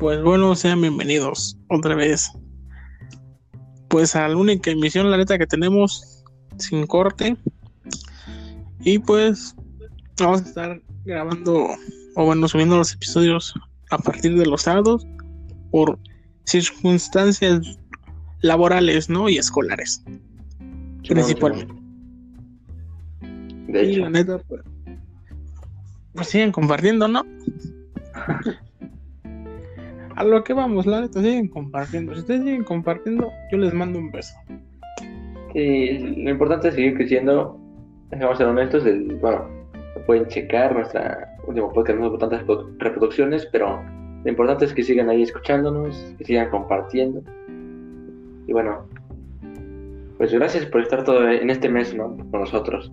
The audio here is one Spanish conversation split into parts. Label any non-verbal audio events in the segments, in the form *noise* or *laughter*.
Pues bueno, sean bienvenidos otra vez. Pues a la única emisión, la neta, que tenemos sin corte. Y pues vamos a estar grabando, o bueno, subiendo los episodios a partir de los sábados por circunstancias laborales, ¿no? Y escolares. principalmente. De y hecho, la neta, pues, pues siguen compartiendo, ¿no? *laughs* A lo que vamos, la neta, siguen compartiendo. Si ustedes siguen compartiendo, yo les mando un beso. sí, lo importante es seguir creciendo. Vamos a ser honestos. El, bueno, pueden checar nuestra último podcast, no hubo tantas reprodu- reproducciones, pero lo importante es que sigan ahí escuchándonos, que sigan compartiendo. Y bueno, pues gracias por estar todo en este mes, ¿no? Con nosotros.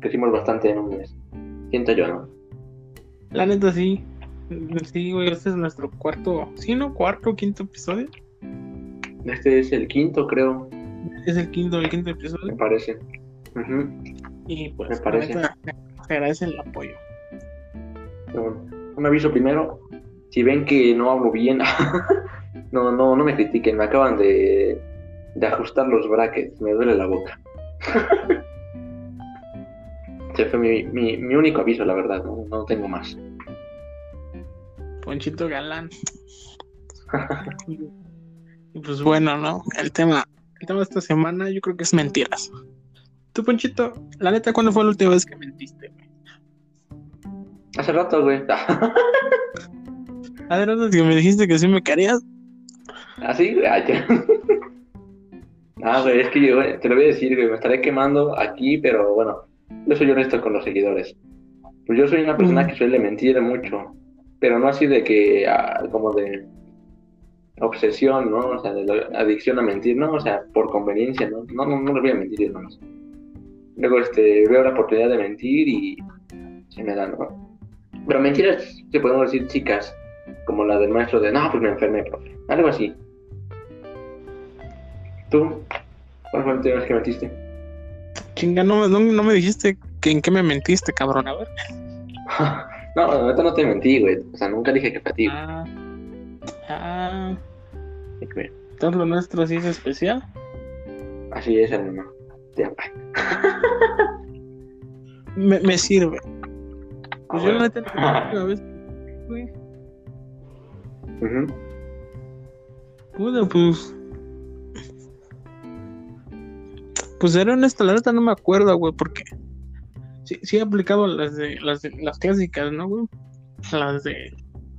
Crecimos bastante en un mes. Siento yo, ¿no? La neta, sí. Sí, güey, este es nuestro cuarto, sí, ¿no? Cuarto, quinto episodio. Este es el quinto, creo, Es el quinto, el quinto me episodio. parece. Ujú. Y pues, Me parece. se agradece el apoyo. Bueno, un aviso primero, si ven que no hablo bien, *laughs* no, no, no me critiquen, me acaban de, de ajustar los brackets, me duele la boca. *laughs* Ese fue mi, mi, mi único aviso, la verdad, no, no tengo más. Ponchito Galán. *laughs* y pues bueno, ¿no? El tema, el tema de esta semana yo creo que es mentiras. Tú, Ponchito, la neta, ¿cuándo fue la última vez que mentiste? güey? Hace rato, güey. *laughs* Ver, antes que me dijiste que sí me querías. Así, güey. Ah, ya. *laughs* Ah, güey, es que yo, güey, te lo voy a decir, güey, me estaré quemando aquí, pero bueno, yo soy honesto con los seguidores. Pues yo soy una persona Mm. que suele mentir mucho, pero no así de que, ah, como de obsesión, ¿no? O sea, de la adicción a mentir, ¿no? O sea, por conveniencia, ¿no? No, no, no les voy a mentir, hermanos. Luego, este, veo la oportunidad de mentir y se me da, ¿no? Pero mentiras, se podemos decir chicas, como la del maestro de, no, pues me enfermé, profe. Algo así. ¿Tú? ¿Cuál fue última vez que mentiste? Chinga, no, no, no me dijiste que en qué me mentiste, cabrón. A ver. *laughs* no, ahorita no te mentí, güey. O sea, nunca dije que fue a ti. Ah, ah, entonces lo nuestro sí es especial. Así es, hermano. Ya, bye. *laughs* Me, me sirve. Pues Ah, yo la bueno. neta, la última vez, güey, Ujú. puta, pues. Pues ser honesto, la neta no me acuerdo, güey, porque sí, sí he aplicado las de las de las clásicas, ¿no, güey? Las de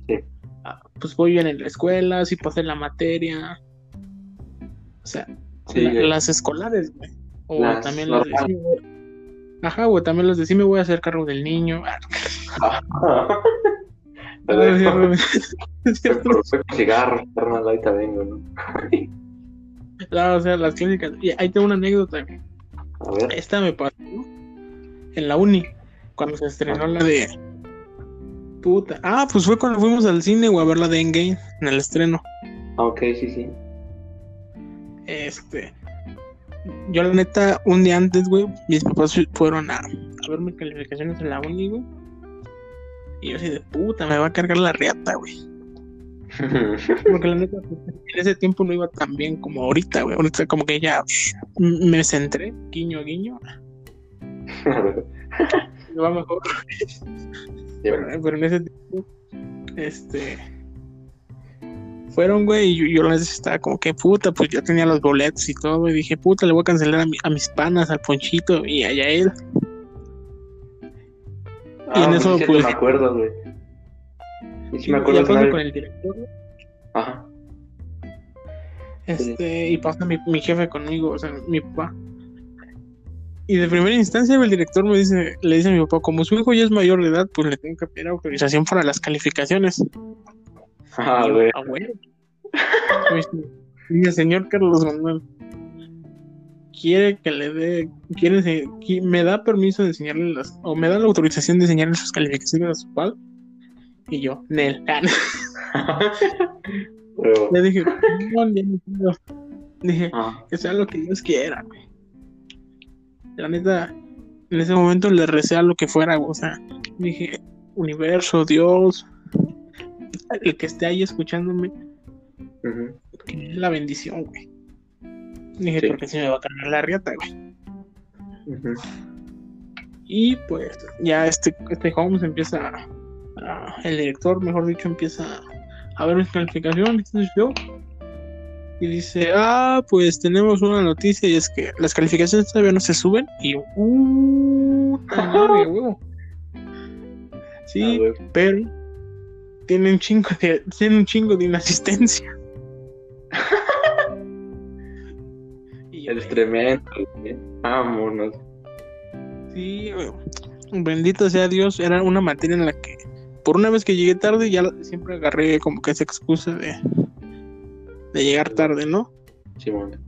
Sí. ah, pues voy bien en la escuela, sí pasé la materia. O sea, Sí, la- güey. las escolares, güey. O Las también las de normales. sí, güey. Ajá, güey, también las de sí me voy a hacer cargo del niño. Ah, *laughs* no, cigarros, carnal, ahorita vengo, ¿no? *laughs* No, o sea, las clásicas. Y ahí tengo una anécdota. A ver. Esta me pasó en la uni, cuando se estrenó la de. Puta. Ah, pues fue cuando fuimos al cine, güey, a ver la de Endgame en el estreno. Ah, ok, sí, sí. Este. Yo, la neta, un día antes, güey, mis papás fu- fueron a, a ver mis calificaciones en la uni, güey. Y yo así de puta, me va a cargar la riata, güey. *laughs* Porque la neta, en ese tiempo no iba tan bien como ahorita, güey. Ahorita como que ya me centré, guiño, guiño. *laughs* Me va mejor. Pero, pero en ese tiempo, este. Fueron, güey, y yo, yo la estaba como que puta, pues ya tenía los boletos y todo, y dije, puta, le voy a cancelar a, mi- a mis panas, al Ponchito y a Yael. Ah, Y en pues eso, sí, pues- me acuerdo, güey. Y sí Y, me y acuerdo una con el director, Ajá. este, y pasa mi, mi jefe conmigo, o sea, mi papá. Y de primera instancia, el director me dice, le dice a mi papá, como su hijo ya es mayor de edad, pues le tengo que pedir autorización para las calificaciones. Ah, güey. "Ah, güey". Me dice, señor Carlos Manuel, quiere que le dé, quiere, me da permiso de enseñarle las, o me da la autorización de enseñarle sus calificaciones a su padre. Y yo, Nel. *laughs* Le dije, no, ya no quiero". Dije, Ah, que sea lo que Dios quiera, güey. La neta, en ese momento le recé a lo que fuera, o sea, dije, universo, Dios, el que esté ahí escuchándome, que dé la bendición, güey. Dije, Sí. porque si me va a cargar la riata, güey. Y pues ya este, este Holmes empieza, a- a- el director, mejor dicho, empieza a ver mis calificaciones, entonces yo, y dice, ah, pues tenemos una noticia y es que las calificaciones todavía no se suben. Y uh, madre, *laughs* huevo. Ah, Sí, güey. pero tiene un chingo de, tiene un chingo de inasistencia. *laughs* y Eres tremendo, güey. Vámonos. Sí, bendito sea Dios, era una materia en la que por una vez que llegué tarde ya siempre agarré como que esa excusa de, de llegar tarde, ¿no? Simón.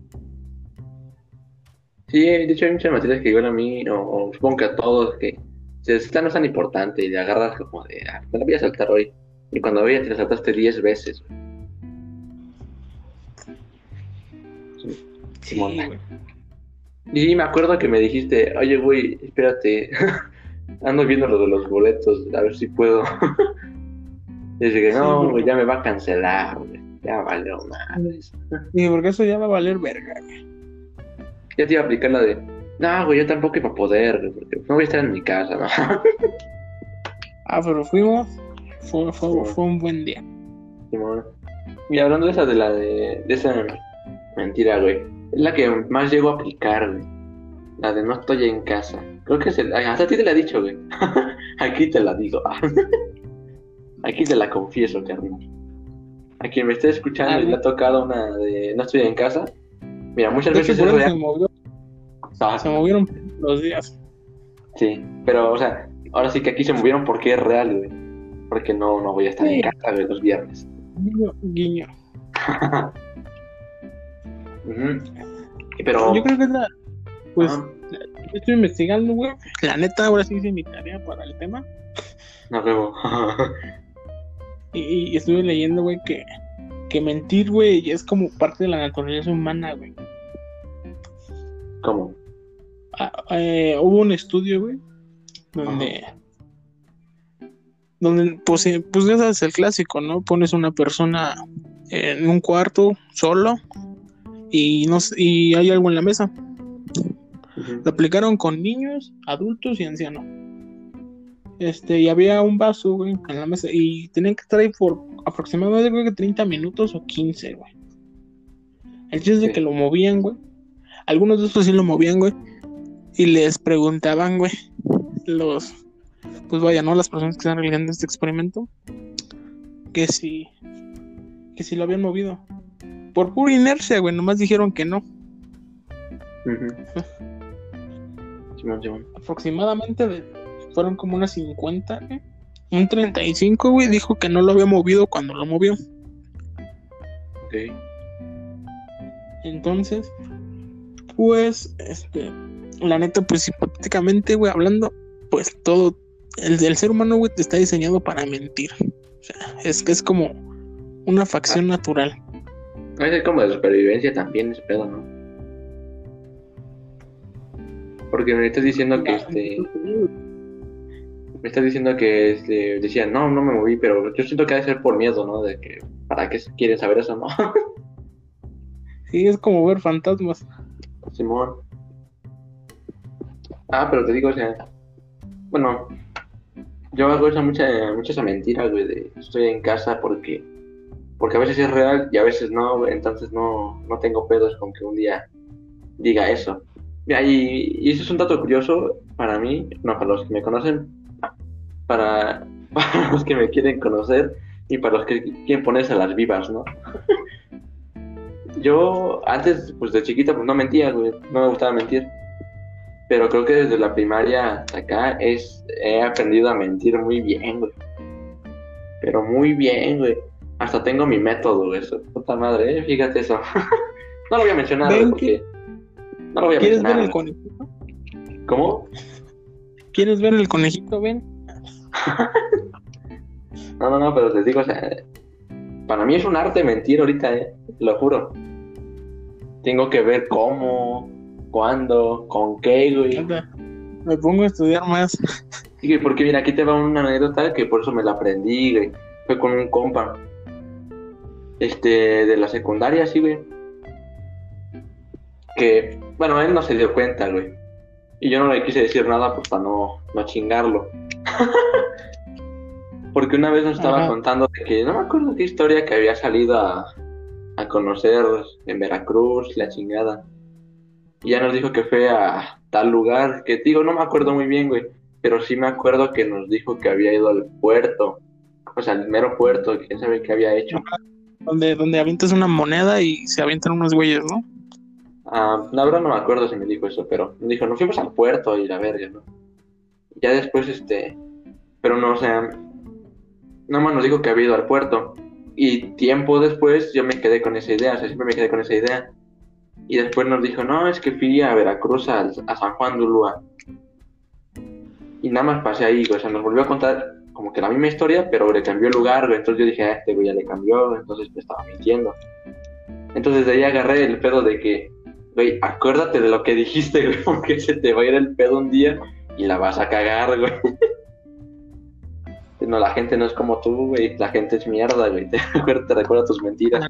Sí, de hecho hay muchas materias que igual a mí, o, o supongo que a todos, que si esta no es tan importante y le agarras como de, ah, me la voy a saltar hoy. Y cuando veas te la saltaste 10 veces. Sí. Y me acuerdo que me dijiste, oye, güey, espérate, *laughs* ando viendo lo de los boletos, a ver si puedo. *laughs* y dije, Sí, no, güey, ya me va a cancelar, güey. Ya valió madres. Sí, porque eso ya va a valer verga, güey. Ya te iba a aplicar la de, no, güey, yo tampoco iba a poder, güey, porque no voy a estar en mi casa, ¿no? *laughs* Ah, pero fuimos, fue, fue, fue un buen día. Simón. Y hablando de esa de la de, de esa mentira, güey, es la que más llego a aplicar, güey. La de no estoy en casa. Creo que es el, hasta a ti te la he dicho, güey. *laughs* Aquí te la digo. *laughs* Aquí te la confieso, carnal. A quien me esté escuchando y le ha tocado una de no estoy en casa. Mira, muchas De veces es eso se, real. movió, Ah, se movieron los días. Sí, pero, o sea, ahora sí que aquí se movieron porque es real, güey. Porque no, no voy a estar en casa, güey, los viernes. Guiño, guiño. *laughs* Ujú. Pero, Yo creo que es la. Pues ah, yo estoy investigando, güey. La neta, ahora sí hice mi tarea para el tema. no, huevo. *laughs* Y, y estuve leyendo, güey, que, que mentir, güey, es como parte de la naturaleza humana, güey. ¿Cómo? Ah, eh, hubo un estudio, güey, donde. Donde, pues, eh, pues ya sabes, el clásico, ¿no? Pones una persona en un cuarto solo y, no, y hay algo en la mesa. Lo aplicaron con niños, adultos y ancianos. Este, y había un vaso, güey, en la mesa. Y tenían que estar ahí por aproximadamente, creo que 30 minutos o 15, güey. El chiste es de que lo movían, güey. Algunos de estos sí lo movían, güey. Y les preguntaban, güey, los, pues vaya, ¿no? Las personas que están realizando este experimento, que si, que si lo habían movido. Por pura inercia, güey, nomás dijeron que no. Aproximadamente de- fueron como unas 50, güey. Un 35, güey, dijo que no lo había movido cuando lo movió. Ok. Entonces, pues, este, la neta, pues hipotéticamente, güey, hablando, pues todo, el, el ser humano, güey, está diseñado para mentir. O sea, es que es como una facción natural. A veces como de supervivencia también ese pedo, ¿no? Porque me estás diciendo que este. Me estás diciendo que este, decía, no, no me moví, pero yo siento que ha de ser por miedo, ¿no? De que, ¿para qué quieren saber eso, no? *laughs* Sí, es como ver fantasmas. Simón. Ah, pero te digo, o sea, bueno, yo hago esa mucha, mucha esa mentira, güey, de estoy en casa porque, porque a veces es real y a veces no, güey, entonces no, no tengo pedos con que un día diga eso. Mira, Y, y eso es un dato curioso para mí, no, para los que me conocen, para, *laughs* para los que me quieren conocer y para los que quieren ponerse a las vivas, ¿no? Yo antes, pues de chiquito, pues no mentía, güey, no me gustaba mentir. Pero creo que desde la primaria hasta acá es, he aprendido a mentir muy bien, güey. Pero muy bien, güey. Hasta tengo mi método, güey. Eso, puta madre, eh, fíjate eso. *laughs* no lo voy a mencionar, güey, porque... No lo voy a ¿Quieres ver mencionar. el güey. conejito? ¿Cómo? ¿Quieres ver el conejito? Ven. *laughs* No, no, no, pero les digo, o sea, para mí es un arte mentir ahorita, eh, lo juro. Tengo que ver cómo, cuándo, con qué, güey. Me pongo a estudiar más. Sí, güey, porque mira, aquí te va una anécdota que por eso me la aprendí, güey. fue con un compa. Este, de la secundaria, sí, güey. Que, bueno, él no se dio cuenta, güey. Y yo no le quise decir nada pues para no, no chingarlo. *laughs* Porque una vez nos estaba Ajá. contando de que no me acuerdo qué historia que había salido a, a conocer en Veracruz, la chingada. Y ya nos dijo que fue a tal lugar, que digo, no me acuerdo muy bien, güey. Pero sí me acuerdo que nos dijo que había ido al puerto. O sea, al mero puerto, quién sabe qué había hecho. Donde, donde avientas una moneda y se avientan unos güeyes, ¿no? Ah, no me acuerdo si me dijo eso, pero me dijo, nos fuimos al puerto y la verga, ¿no? Ya después, este, pero no, o sea, nada más nos dijo que había ido al puerto. Y tiempo después yo me quedé con esa idea, o sea, siempre me quedé con esa idea. Y después nos dijo, no, es que fui a Veracruz, al- a, San Juan de Ulúa. Y nada más pasé ahí, o sea, nos volvió a contar como que la misma historia, pero le cambió el lugar. Entonces yo dije, ah, este güey ya le cambió, entonces me estaba mintiendo. Entonces de ahí agarré el pedo de que, güey, acuérdate de lo que dijiste, *laughs* güey, porque se te va a ir el pedo un día y la vas a cagar, güey. *laughs* No, la gente no es como tú, güey, la gente es mierda, güey, *laughs* te, recuerda- te recuerda tus mentiras.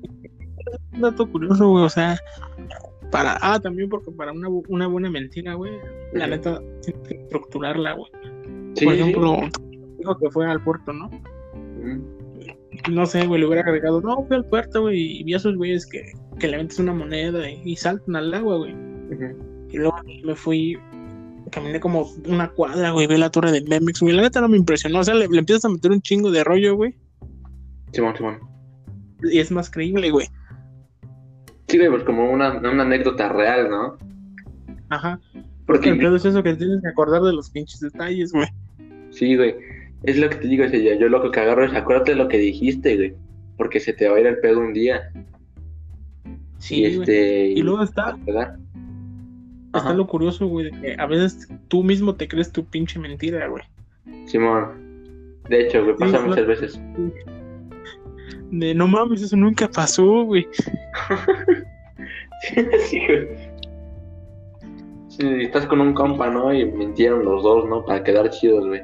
Un dato curioso, güey, o sea, para, ah, también porque para una, bu- una buena mentira, güey, la neta, tienes que estructurarla, güey. Sí, Por sí. ejemplo, dijo que fue al puerto, ¿no? No sé, güey, le hubiera agregado, no, fui al puerto, güey, y vi a esos güeyes que, que le metes una moneda y, y saltan al agua, güey. Y luego me fui, caminé como una cuadra, güey, vi la torre de Memex, güey, la neta no me impresionó, o sea, le, le empiezas a meter un chingo de rollo, güey, Simón, Simón. y es más creíble, güey. Sí, güey, pues como una, una anécdota real, ¿no? Ajá. Porque El pedo es eso que tienes que acordar de los pinches detalles, güey. Sí, güey. Es lo que te digo, ese día. Yo lo que agarro es acuérdate de lo que dijiste, güey. Porque se te va a ir el pedo un día. Sí, y este. Y luego está, ¿Verdad? está Ajá. lo curioso, güey, de que a veces tú mismo te crees tu pinche mentira, güey. Simón. De hecho, güey, pasa Sí, muchas veces. De no mames, eso nunca pasó, güey. *laughs* sí, güey. Sí, estás con un compa, ¿no? Y mintieron los dos, ¿no? Para quedar chidos, güey.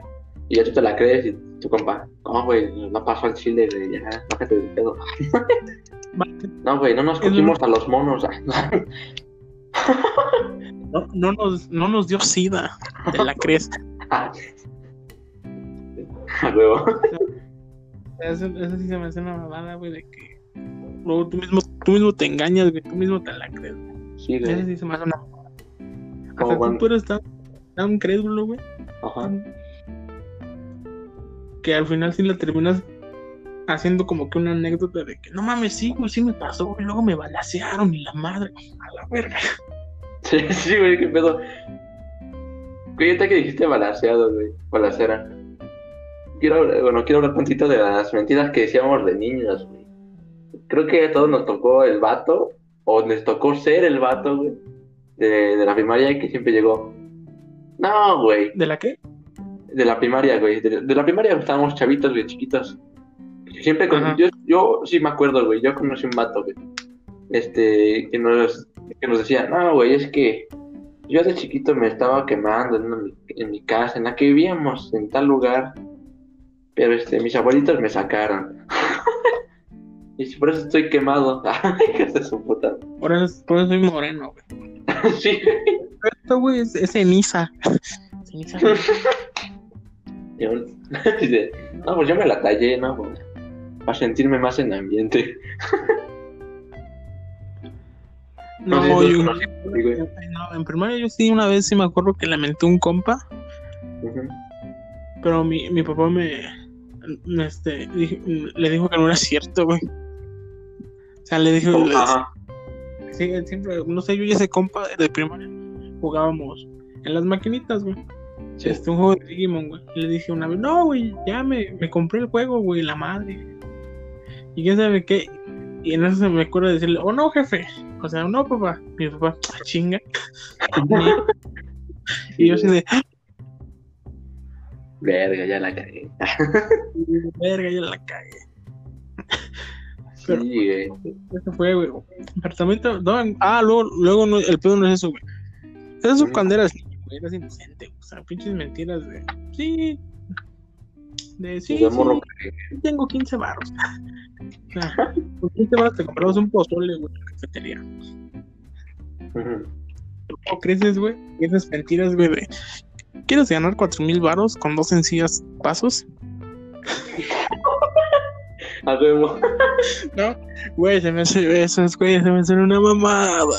Y ya tú te la crees y tu compa, no, güey, no pasó al chile, güey, ya, bájate del pedo. *laughs* No, güey, no nos cogimos a los monos. No, no nos, no nos dio sida. Te la crees. *laughs* a huevo. Eso, eso sí se me hace una mamada, güey, de que luego tú mismo, tú mismo te engañas, güey, tú mismo te la crees. güey. Sí, Eso güey. sí se me hace una mamada. Hasta cuando- tú eres tan, tan crédulo, güey, Ajá. que al final sí la terminas haciendo como que una anécdota de que no mames, sí, güey, sí me pasó, y luego me balacearon y la madre, a la verga. Sí, *laughs* sí, güey, qué pedo. Güey, que dijiste balaseado, güey, balacera. Quiero hablar, bueno, quiero hablar tantito de las mentiras que decíamos de niños, güey. Creo que a todos nos tocó el vato, o nos tocó ser el vato, güey, de, de la primaria que siempre llegó. No, güey, ¿De la qué? de la primaria, güey. De, de la primaria estábamos chavitos, güey, chiquitos. Siempre con, yo, yo sí me acuerdo, güey. Yo conocí un vato, güey. Este, que nos, que nos decía, no, güey, es que yo de chiquito me estaba quemando en, mi, en mi casa, en la que vivíamos, en tal lugar. Pero este, mis abuelitos me sacaron. *laughs* y por eso estoy quemado. *laughs* De su puta. Por eso, por eso soy moreno, güey. *laughs* sí. Esto, güey, es, es ceniza. Ceniza, güey. No, pues yo me la tallé, ¿no? Pues, para sentirme más en ambiente. *laughs* No, sí, yo, conocí, no, en primaria yo sí, una vez sí me acuerdo que lamenté un compa, pero mi, mi papá me, me, este, le dijo que no era cierto, güey. O sea, le dijo, le- Ajá. sí, siempre, no sé, yo y ese compa de primaria jugábamos en las maquinitas, güey. Sí. Este, un juego de Digimon, güey. Y le dije una vez, no, güey, ya me, me compré el juego, güey, la madre. Y quién sabe qué. Y en eso se me acuerda de decirle, oh no, jefe. O sea, no, papá. Mi papá, "Ah, chinga. *laughs* y yo así de, "Ah, Verga, ya la cagué. verga, ya la cagué. Pero- Sí, güey. Eso fue, güey. Te- no, ah, luego, luego no, el pedo no es eso, güey. Eso Ujú. cuando eras niño, güey, eras inocente, güey. O sea, pinches mentiras de, sí. De sí, sí, que- tengo 15 baros. *laughs* O sea, con 15 baros te comprabas un pozole, güey, en la cafetería. Ujú. ¿Cómo creces, güey? Esas mentiras, güey, de... ¿Quieres ganar 4 mil baros con dos sencillas pasos? *laughs* Huevo. No, güey, se me hace esas, güey, se me hace una mamada.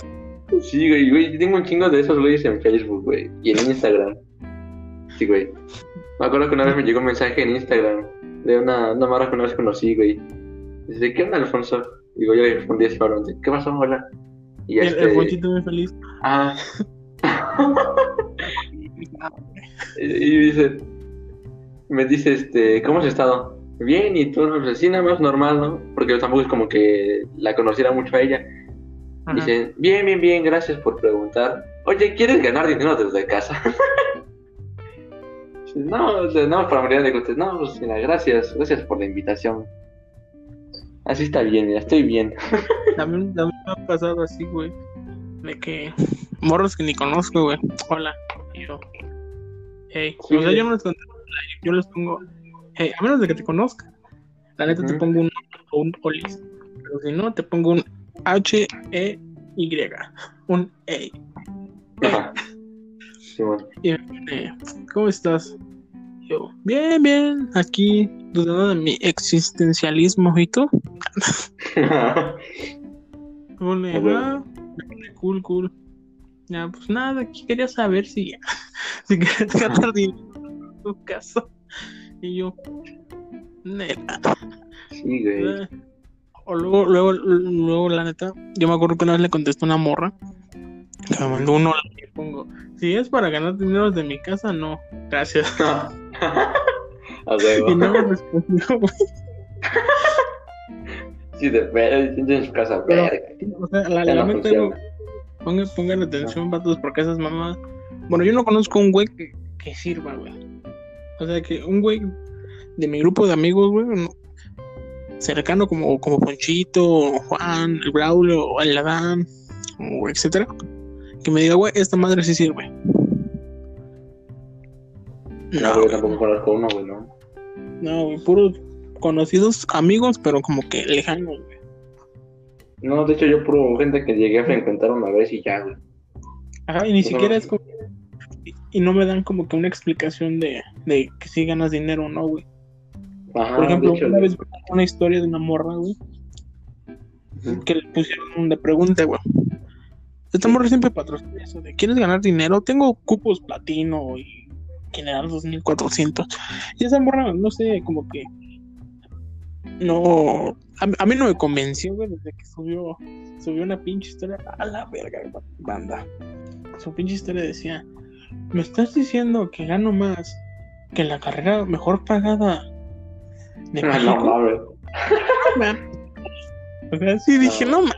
Sí, güey, güey, yo tengo un chingo de esos güeyes en Facebook, güey, y en Instagram. Sí, güey. Me acuerdo que una vez me llegó un mensaje en Instagram de una, una morra que una vez conocí, güey. Dice, ¿qué onda, Alfonso? Digo, yo le respondí así, cabrón, ¿qué pasó, hola? Y El, este... el Ponchito muy feliz. Ah. *laughs* y y dice, me dice, este, ¿cómo has estado? Bien, y tú, pues así nada más normal, ¿no? Porque tampoco es como que la conociera mucho a ella. Ajá. Dice, bien, bien, bien, gracias por preguntar. Oye, ¿quieres ganar dinero desde casa? *laughs* No, no, para morir de contestar, no, pues mira, gracias, gracias por la invitación. Así está bien, ya estoy bien. *laughs* También, también me ha pasado así, güey. De que morros que ni conozco, güey. Hola. Y yo. Hey. Sí. O sea, yo no les contesto. Yo les pongo. Hey, a menos de que te conozca. La neta te pongo un o un olis. Pero si no, te pongo un H E Y. Un E. Ajá. Simón. Y me pone, ¿cómo estás? Yo, bien, bien. Aquí dudando de mi existencialismo. ¿Y tú? *laughs* Pone, Ah, cool, cool. Ya, pues nada, aquí quería saber si, *laughs* si querías ganar *laughs* dinero en tu casa. Y yo, neta. Sí, güey. eh. O luego, luego, luego, la neta, yo me acuerdo que una vez le contesté a una morra que me mandó pongo, si es para ganar dinero de mi casa, no, gracias. *laughs* A Y no me respondió, güey. *laughs* Sí, de en su casa, Pero-. O sea, la, la no pongan, pongan atención, vatos, porque esas mamás. Bueno, yo no conozco un güey que, que sirva, güey. O sea, que un güey de mi grupo de amigos, güey, no- cercano como, como Ponchito, Juan, el Braulio, o el Adán, o etcétera, que me diga, güey, esta madre sí sirve. No, güey, tampoco conozco uno, güey, ¿no? no, güey, puros conocidos amigos, pero como que lejanos, güey. No, de hecho, yo puro gente que llegué a frecuentar una vez y ya, güey. Ajá, y ni No. siquiera es como. y- no me dan como que una explicación de, de que si ganas dinero o no, güey. Ajá, Por ejemplo, hecho, una vez una historia de una morra, güey, que le pusieron una pregunta, güey. Esta morra siempre patrocina eso de ¿quieres ganar dinero? Tengo cupos platino y general 2400. Y esa morra, no sé, como que. No. A, a mí no me convenció, güey, desde que subió, subió una pinche historia. A la verga, banda. Su pinche historia decía: ¿Me estás diciendo que gano más que la carrera mejor pagada de Ah, México? No mames. man. *laughs* O sea, sí dije, no, man.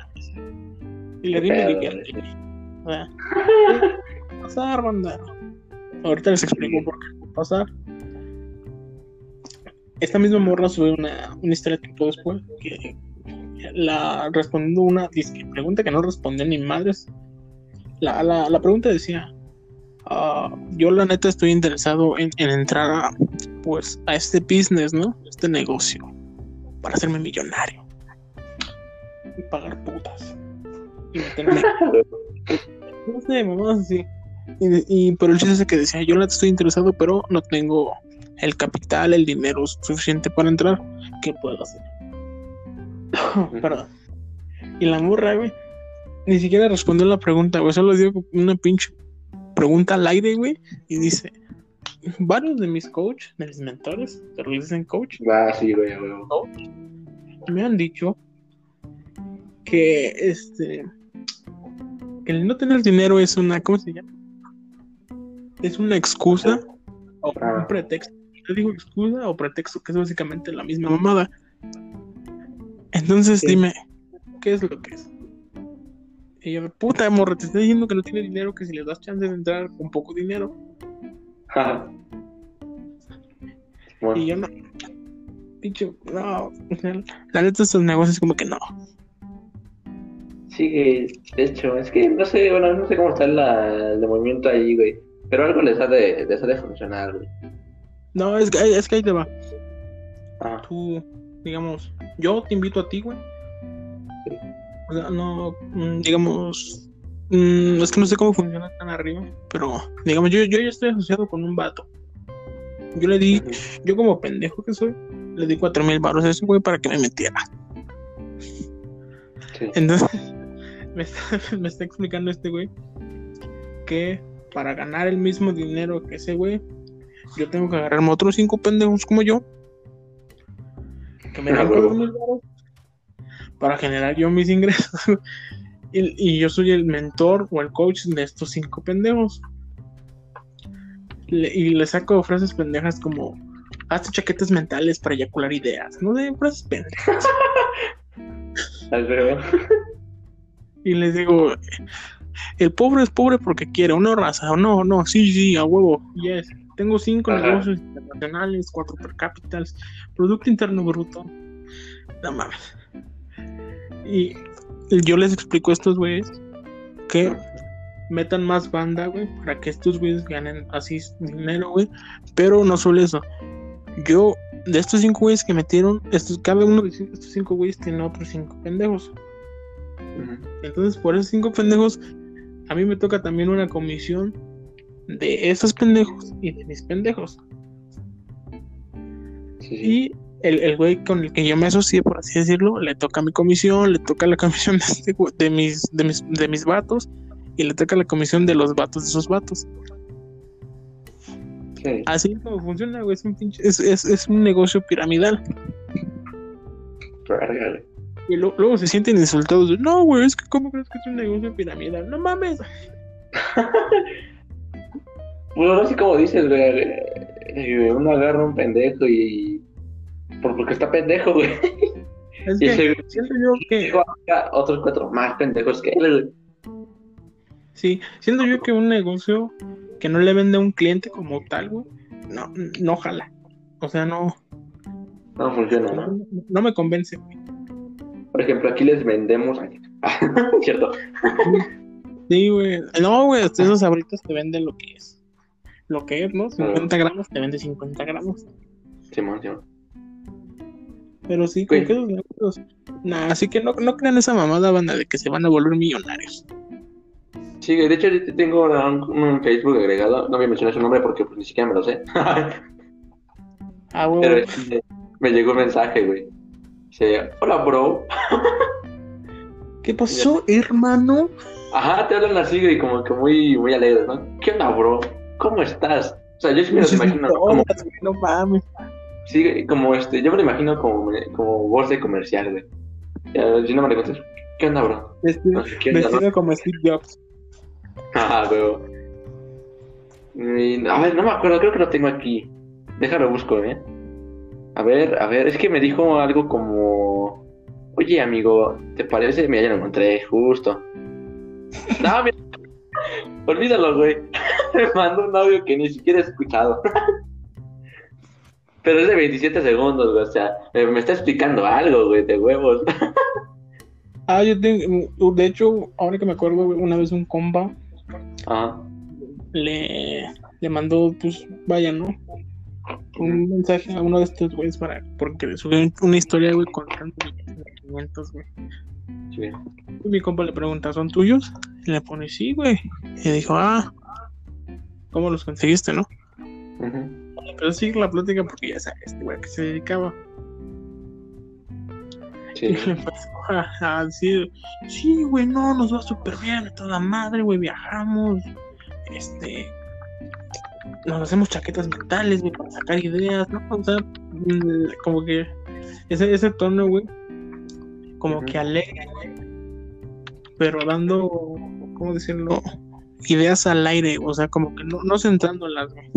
Y le di mi Pero, billete. O sea, ¿qué va a pasar, banda? Ahorita les explico por qué va a pasar. Esta misma morra sube una, una historia tiempo después que la respondiendo una disque pregunta que no respondió ni madres. La, la, la pregunta decía: ah, Yo, la neta, estoy interesado en, en entrar a, pues, a este business, ¿no? Este negocio para hacerme millonario y pagar putas y meterme *laughs* no sé mamás así y, y pero el chiste es que decía yo la estoy interesado pero no tengo el capital el dinero suficiente para entrar. Qué puedo hacer perdón. Y la morra güey ni siquiera respondió la pregunta güey solo dio una pinche pregunta al aire güey y dice varios de mis coach de mis mentores pero les dicen coach. Va, sí, güey, güey. me han dicho que este el no tener dinero es una ¿cómo se llama? es una excusa o Ah. un pretexto yo digo excusa o pretexto que es básicamente la misma mamada entonces Sí. dime ¿qué es lo que es? y yo puta morra te estoy diciendo que no tiene dinero que si le das chance de entrar con poco dinero Ajá. y yo no pinche no la neta estos negocios como que no sí, que, de hecho, es que no sé, bueno, no sé cómo está la, el movimiento ahí, güey. Pero algo les ha de, les ha de funcionar, güey. No, es que, es que ahí te va. tú, digamos, yo te invito a ti, güey. O sea, no, mm, digamos, mm, es que no sé cómo funciona tan arriba, pero digamos, yo, yo ya estoy asociado con un vato. Yo le di, yo como pendejo que soy, le di cuatro mil baros a ese güey para que me metiera. Sí. Entonces, me está, *laughs* me está explicando este güey que para ganar el mismo dinero que ese güey, yo tengo que agarrarme otros cinco pendejos como yo, que me Ah, dan para generar yo mis ingresos. *laughs* y, y yo soy el mentor o el coach de estos cinco pendejos. Le- y le saco frases pendejas como hazte chaquetas mentales para eyacular ideas. No de frases pendejas. *laughs* Al revés. Y les digo, el pobre es pobre porque quiere, o no raza, o no, no, sí, sí, a huevo, yes. Tengo cinco Ajá. negocios internacionales, cuatro per capitals, Producto Interno Bruto. No mames. Y yo les explico a estos güeyes que metan más banda, güey, para que estos güeyes ganen así dinero, güey. Pero no solo eso. Yo, de estos cinco güeyes que metieron, estos, cada uno de estos cinco güeyes tiene otros cinco pendejos. Entonces, por esos cinco pendejos, a mí me toca también una comisión de esos pendejos y de mis pendejos. Sí. Y el, el güey con el que yo me asocié, por así decirlo, le toca mi comisión, le toca la comisión *laughs* de, este mis, de, mis, de mis vatos y le toca la comisión de los vatos de esos vatos. Sí. Así es como funciona, güey. Es un, pinche- es, es, es un negocio piramidal. Y lo- luego se sienten insultados. de, No, güey, es que ¿cómo crees que es un negocio piramidal? No mames. Pues así como dices, güey. eh, Uno agarra un pendejo y. por- Porque está pendejo, güey. Es *laughs* que ese siento yo que acá otros cuatro más pendejos que él, güey. Sí, siento yo que un negocio que no le vende a un cliente como tal, güey, no, no jala. O sea, no, No funciona, no, ¿no? no me convence, güey. Por ejemplo, aquí les vendemos. *laughs* Cierto. Sí, güey. No, güey, esos abritos te venden lo que es. Lo que es, ¿no? 50 gramos te vende 50 gramos. Simón, Simón. Pero sí, con que esos negocios. Nah, así que no, no crean esa mamada, banda, de que se van a volver millonarios. Sí, de hecho, tengo un, un Facebook agregado. No voy a mencionar su nombre porque pues, ni siquiera me lo sé. *laughs* Ah, güey. Pero este, me llegó un mensaje, güey. Dice, hola, bro. ¿Qué pasó, hermano? Ajá, te hablan así, güey, como que muy, muy alegres, ¿no? ¿Qué onda, bro? ¿Cómo estás? O sea, yo sí me los imagino como, no mames. sí, como este, yo me lo imagino como, como voz de comercial, güey. Si no me lo ¿qué onda, bro? Vestido, No sé qué onda, ¿no? como Steve Jobs. Ah, güey. Y, A ver, no me acuerdo, creo que lo tengo aquí. Déjalo busco, ¿eh? A ver, a ver, es que me dijo algo como... Oye, amigo, ¿te parece? Mira, ya lo encontré, justo. *laughs* No, mira. Olvídalo, güey. *laughs* Me mandó un audio que ni siquiera he escuchado. *laughs* Pero es de 27 segundos, güey. O sea, me, está explicando algo, güey, de huevos. Ah, yo tengo, de hecho, ahora que me acuerdo, una vez un compa Ajá. le, le mandó, pues, vaya, ¿no? Un mensaje a uno de estos güeyes para, porque le subió una historia, güey, con tantos sentimientos, güey. Sí. Y mi compa le pregunta, ¿son tuyos? Y le pone, sí, güey. Y dijo, ah, ¿cómo los conseguiste, no? Pero sigue la plática porque ya sabes, este güey, a qué se dedicaba. Sí. Y le empezó a, a decir, sí, güey, no, nos va súper bien, a toda madre, güey, viajamos, este, nos hacemos chaquetas mentales, güey, para sacar ideas, ¿no? O sea, mm, como que ese, ese tono, güey, como que alegre, güey, pero dando, ¿cómo decirlo? Ideas al aire, o sea, como que no, no centrándolas, güey.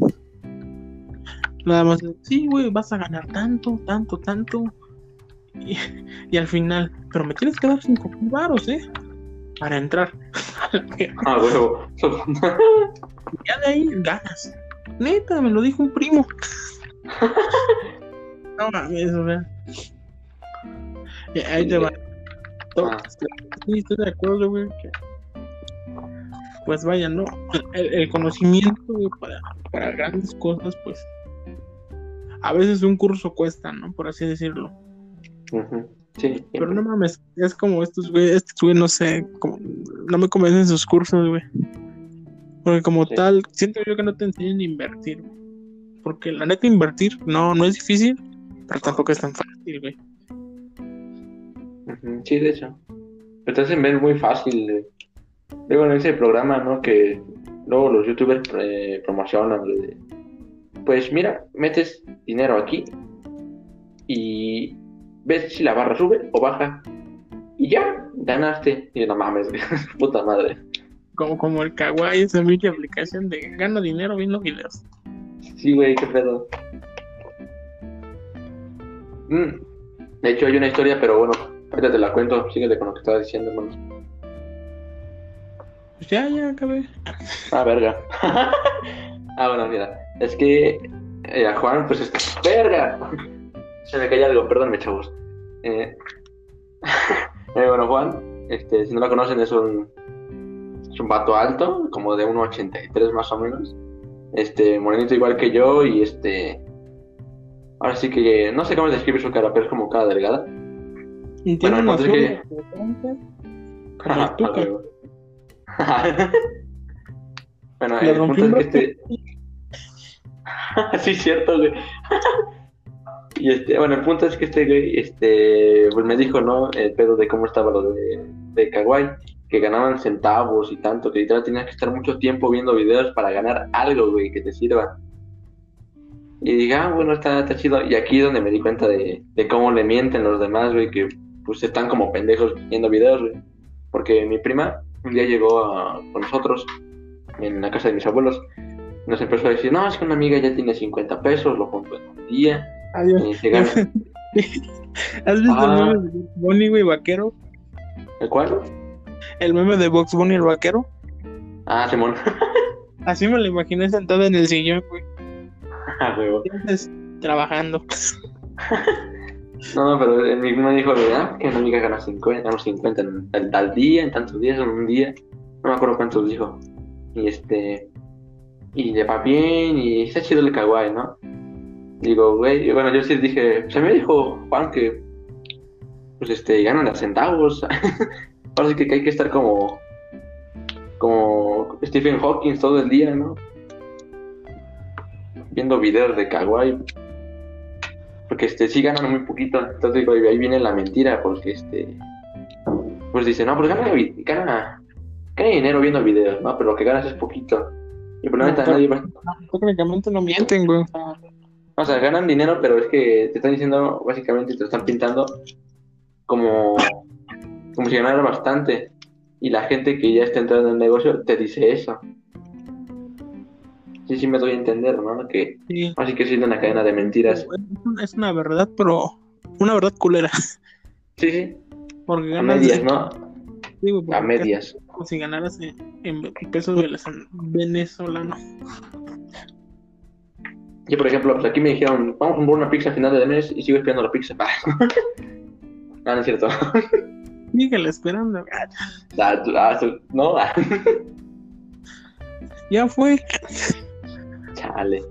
Nada más, sí, güey, vas a ganar tanto, tanto, tanto. Y, y al final, pero me tienes que dar cinco mil varos, ¿eh? Para entrar. *laughs* Ah, huevo. *laughs* ya de ahí ganas. Neta, me lo dijo un primo. no mames, o sea. Ahí te va. Ah. Sí, estoy de acuerdo, güey. que- Pues vaya, ¿no? El, el conocimiento, güey, para, para grandes cosas, pues. a veces un curso cuesta, ¿no? Por así decirlo. Sí. Pero no mames, es como estos güey, estos güey, no sé, como, no me convencen sus cursos, güey. Porque como Sí. tal, siento yo que no te enseñan a invertir. Porque la neta invertir no, no es difícil, pero tampoco es tan fácil, güey. Sí, de hecho. Pero te hacen ver muy fácil. eh. Luego en ese programa, ¿no? Que luego los youtubers eh, promocionan. Pues mira, metes dinero aquí y ves si la barra sube o baja. Y ya, ganaste. Y no mames, *laughs* puta madre. Como, como el Kawaii, esa pinche aplicación de gano dinero viendo videos. Sí, güey, qué pedo. Mm, De hecho, hay una historia, pero bueno, ahorita te la cuento. Síguete con lo que estabas diciendo, hermano. Pues ya, ya acabé. Ah, verga. *laughs* ah, bueno, mira. Es que eh, a Juan, pues es ¡Verga! Se me cae algo, perdónme, chavos. Eh, *laughs* eh, bueno, Juan, este, si no lo conocen, es un, es un vato alto, como de 1,83 más o menos. Este, morenito igual que yo, y este. Ahora sí que no sé cómo describir su cara, pero es como cara delgada. Y tiene Bueno, es como *laughs* Tuca. *laughs* bueno, Le el punto un es que este. *laughs* sí, cierto, güey. y este, bueno, el punto es que este güey, este, pues me dijo, ¿no? El pedo de cómo estaba lo de, de Kawaii, que ganaban centavos y tanto, que literal tenías que estar mucho tiempo viendo videos para ganar algo, güey, que te sirva. Y dije, ah, bueno, está, está chido. Y aquí es donde me di cuenta de, de cómo le mienten los demás, güey, que pues están como pendejos viendo videos, güey. Porque mi prima un día llegó a- con nosotros en la casa de mis abuelos. Nos empezó a decir, no, es que una amiga ya tiene 50 pesos, lo junto en un día. Adiós. Y se gana. *laughs* ¿Has visto Ah. el meme de Bunny, güey, vaquero? ¿El cuál? El meme de Box Bunny, el vaquero. Ah, Simón. *laughs* Así me lo imaginé sentado en el sillón, güey. *laughs* Ah. Entonces, trabajando. *laughs* No, no, pero el mismo dijo, ¿verdad? Que una amiga gana 50, gana 50 en tal, tal día, en tantos días, en un día. No me acuerdo cuántos dijo. Y este. Y le va bien, y está chido el kawaii, ¿no? Digo, güey, bueno, yo sí dije, se me dijo Juan que. Pues este, ganan a centavos. Ahora sí que hay que estar como. Como Stephen Hawking todo el día, ¿no? Viendo videos de kawaii porque este sí ganan muy poquito entonces digo, ahí viene la mentira porque este pues dice no pues gana, gana, gana dinero viendo videos no pero lo que ganas es poquito y por la No, neta nadie va Técnicamente no mienten, güey. o sea ganan dinero pero es que te están diciendo básicamente te lo están pintando como como si ganara bastante y la gente que ya está entrando en el negocio te dice eso sí sí me doy a entender no que Sí. así que siendo una cadena de mentiras Es una- verdad, pero una verdad culera. sí sí Porque a ganas. medias no Sí, güey, a porque medias como si ganaras en, en pesos venezolanos. Yo, por ejemplo, pues aquí me dijeron, vamos a comprar una pizza a final de mes y sigo esperando la pizza. *laughs* Ah, no es cierto. *laughs* Síguele esperando. Ah, ah, tú- no, ah, *laughs* Ya fue. chale.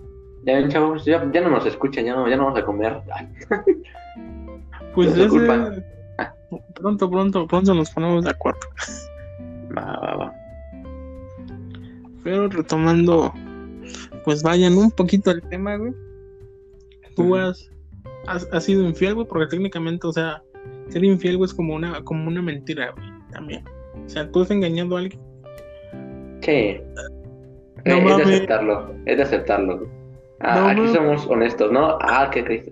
Ya chavos, ya, ya no nos escuchan, ya no, ya no vamos a comer. Ah, Pues culpa. Pronto, pronto, pronto nos ponemos de acuerdo. Va, va, va. Pero retomando, pues vayan un poquito al tema, güey. Tú has, has, has sido infiel, güey, porque técnicamente, o sea, ser infiel, güey, es como una, como una mentira, güey, también. O sea, tú has engañado a alguien. Sí. No Eh, es de aceptarlo, es de aceptarlo. Ah, No aquí mames. somos honestos, ¿no? Ah, qué triste.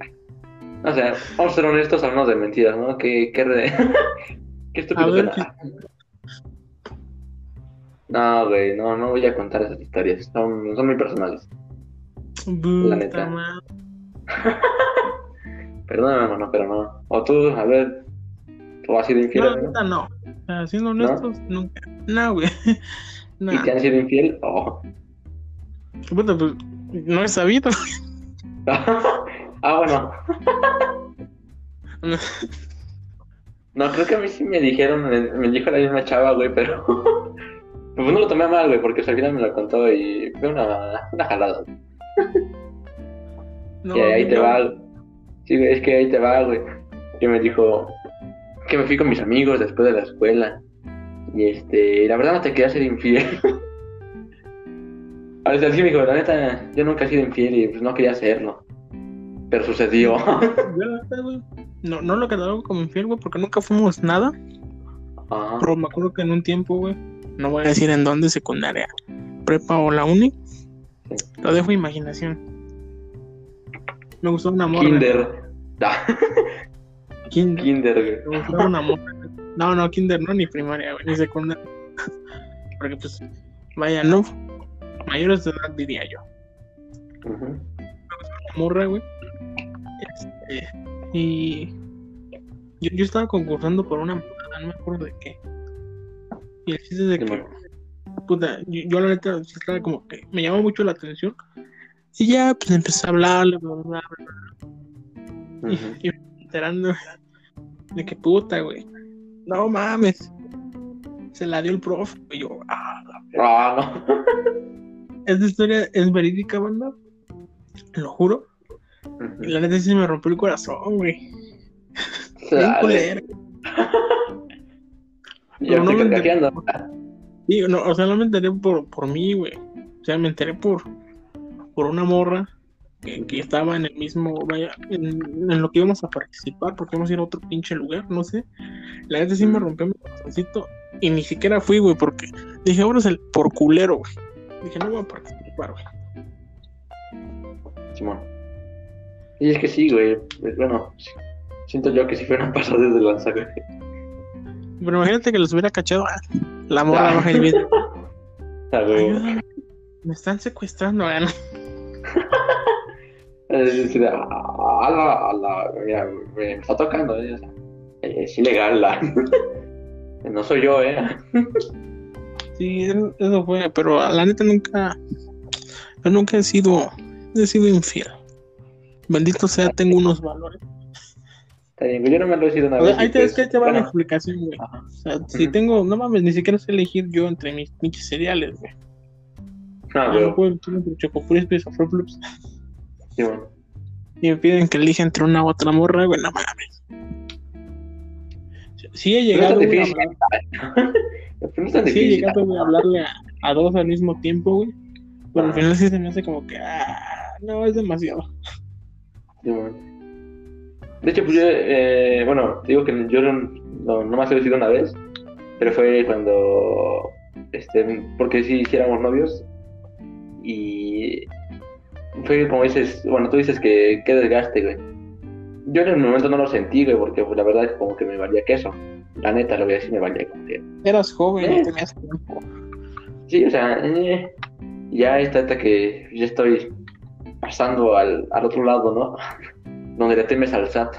O sea, vamos a ser honestos, hablamos de mentiras, ¿no? Qué, qué, re- *laughs* qué A estúpido. ver. No, güey, no, no voy a contar esas historias. Son, son muy personales. puta neta. *laughs* Perdóname, hermano, pero no. O tú, a ver, tú has sido infiel, No, neta, no. O siendo honestos, nunca. No, güey. *laughs* No. ¿Y te han sido infiel? Oh. Puta, pues, no he sabido. *laughs* *laughs* ah, bueno. No, creo que a mí sí me dijeron, me, me dijo la misma chava, güey, pero. pues no lo tomé mal, güey, porque al final me lo contó y fue una, una jalada. y ahí te va. Sí, es que ahí te va, güey. Que me dijo que me fui con mis amigos después de la escuela. Y este, la verdad no te quería ser infiel. A veces sí me dijo, la neta, yo nunca he sido infiel y pues no quería hacerlo. Pero sucedió. *laughs* no, no lo quedaron como infiel, güey, porque nunca fuimos nada. Pero me acuerdo que en un tiempo, güey, no voy a decir en dónde, secundaria, prepa o la uni, lo dejo imaginación. Me gustó una morra. Kinder. *laughs* Kinder. Una morra. No, no, kinder no, ni primaria, güey, ni secundaria. *laughs* Porque pues, vaya, no. Mayores de edad diría yo. Gustó una morra, güey. Este, y yo, yo estaba concursando por una no me acuerdo de qué. Y el chiste es de que, puta, yo, la neta estaba como que me llamó mucho la atención. Y ya, pues empecé a hablarle, bla, bla, bla. Y, enterando de que puta, güey. No mames. Se la dio el profe. Y yo, ah, ah no. *laughs* Esta historia es verídica, banda. Lo juro. Y la neta sí me rompió el corazón, güey. Yo *laughs* no me enteré, sí, no, o sea, no me enteré por, por mí, güey. O sea, me enteré por, por una morra que, que estaba en el mismo, vaya, en, lo que íbamos a participar, porque íbamos a ir a otro pinche lugar, no sé. La gente sí me mm. rompió mi corazoncito y ni siquiera fui, güey, porque dije, ahora es el por culero, güey. Dije, no voy a participar, güey. Simón. Y es que sí, güey. Bueno, siento yo que si fueran *laughs* pasados desde lanza, güey. Pero imagínate que los hubiera cachado ah, la morra baja el video. *laughs* me están secuestrando, ¿no? Es a la, me está tocando, ¿eh? es ilegal, la... *laughs* no soy yo, ¿eh? *laughs* sí, eso fue, pero la neta nunca, yo nunca he sido, he sido infiel. Bendito sea, tengo unos valores. Está bien, yo no me lo he sido una vez. Ahí te, pues, te va la explicación, güey. O sea, si tengo, no mames, ni siquiera sé elegir yo entre mis pinches cereales, güey. Ah, güey. No puedo entre o Fruit Loops. Sí, bueno. Y me piden que elija entre una u otra morra, güey, no mames. Sí he llegado, güey, a hablar... *laughs* sí he llegado, güey, a hablarle a, a, dos al mismo tiempo, güey. Pero al final sí se me hace como que, ah, no, es demasiado. Sí, bueno. De hecho, pues yo, eh, bueno, digo que yo no, no, me he decidido una vez, pero fue cuando, este, porque sí hiciéramos novios y fue como dices, bueno, tú dices que qué desgaste, güey. Yo en el momento no lo sentí, güey, porque pues, la verdad es como que me valía queso. La neta, lo voy a decir, me valía como que... Eras joven, eh. tenías tiempo. Sí, o sea, eh, ya está hasta que ya estoy pasando al, al otro lado, ¿no? *laughs* donde le temes al SAT.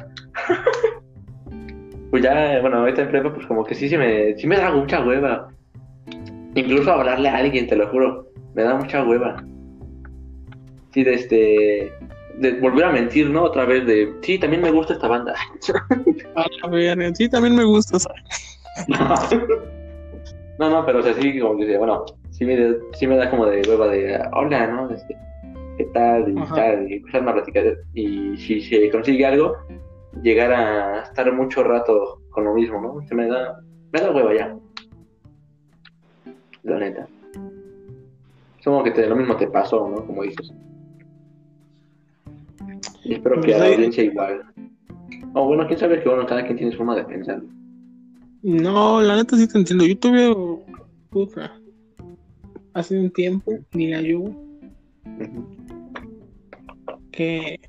*laughs* pues ya, bueno, ahorita en prepa, pues como que sí, sí me, sí me da mucha hueva. Incluso hablarle a alguien, te lo juro, me da mucha hueva. Sí, de este. De volver a mentir, ¿no? Otra vez de. Sí, también me gusta esta banda. a ver, sí, también me gusta. *laughs* no, no, pero o sea, sí, como que, bueno, sí me, sí me da como de hueva de. Hola, ¿no? Este, qué tal y tal, y empezar a platicar. Y si se consigue algo, llegar a estar mucho rato con lo mismo, ¿no? Se me da, me da hueva ya. La neta. Supongo que te, lo mismo te pasó, ¿no? Como dices. Y espero que a la audiencia igual. O oh, bueno, quién sabe que bueno, cada quien tiene su forma de pensar. No, la neta sí te entiendo. Yo tuve, puta, hace un tiempo, ni yo, que.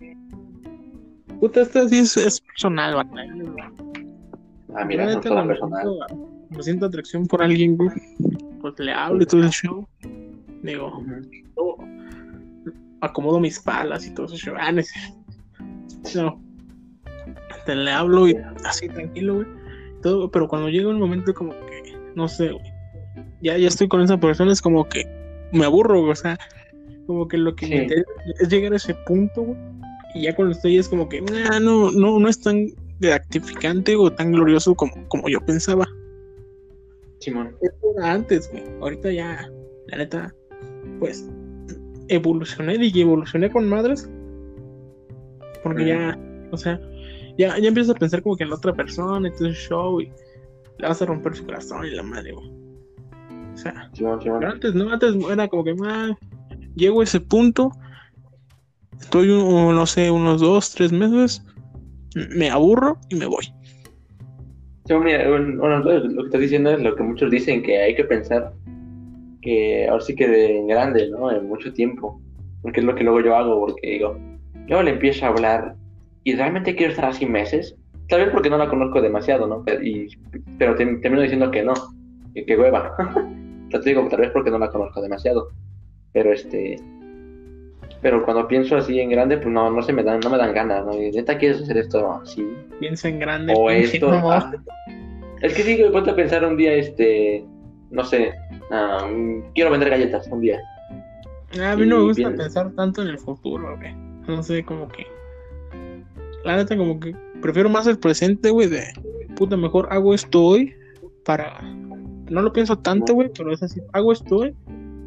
Puta, esto sí es, personal, Ah, mira, no personal. Me siento atracción por alguien, Pues le hablo y todo el show. Digo, acomodo mis palas y todo show. Ah, no. Te le hablo y así tranquilo, güey. Todo, pero cuando llega un momento como que, no sé, Ya, ya estoy con esa persona, es como que me aburro, o sea, como que lo que me interesa es llegar a ese punto, güey. Y ya cuando estoy es como que, no, no, no es tan gratificante o tan glorioso como, como yo pensaba. Simón. Eso era antes, güey. Ahorita ya, la neta, pues, evolucioné y evolucioné con madres. Porque ya, o sea, ya, ya empiezas a pensar como que en la otra persona y todo el show y le vas a romper su corazón y la madre, güey. O sea, Simón. pero antes no, antes era como que más, llego a ese punto, estoy, un- no sé, unos dos, tres meses, me aburro y me voy. Sí, mira, bueno, lo lo que estás diciendo es lo que muchos dicen, que hay que pensar que ahora sí que de en grande, ¿no? En mucho tiempo. Porque es lo que luego yo hago, porque digo, yo le empiezo a hablar y realmente quiero estar así meses. Tal vez porque no la conozco demasiado, ¿no? Pero, y- pero te- termino diciendo que no, que, que hueva. *laughs* Te digo, tal vez porque no la conozco demasiado. Pero este... Pero cuando pienso así en grande, pues no, no se me dan, no me dan ganas, ¿no? Y neta quieres hacer esto así, Piensa en grande. o esto. ah. Es que sí, ponte a pensar un día, este, no sé, mm, quiero vender galletas un día. A mí no me gusta pensar tanto en el futuro, güey. No sé, como que. La neta, como que prefiero más el presente, güey, de puta, mejor hago esto hoy para. No lo pienso tanto, güey, pero es así. Hago esto hoy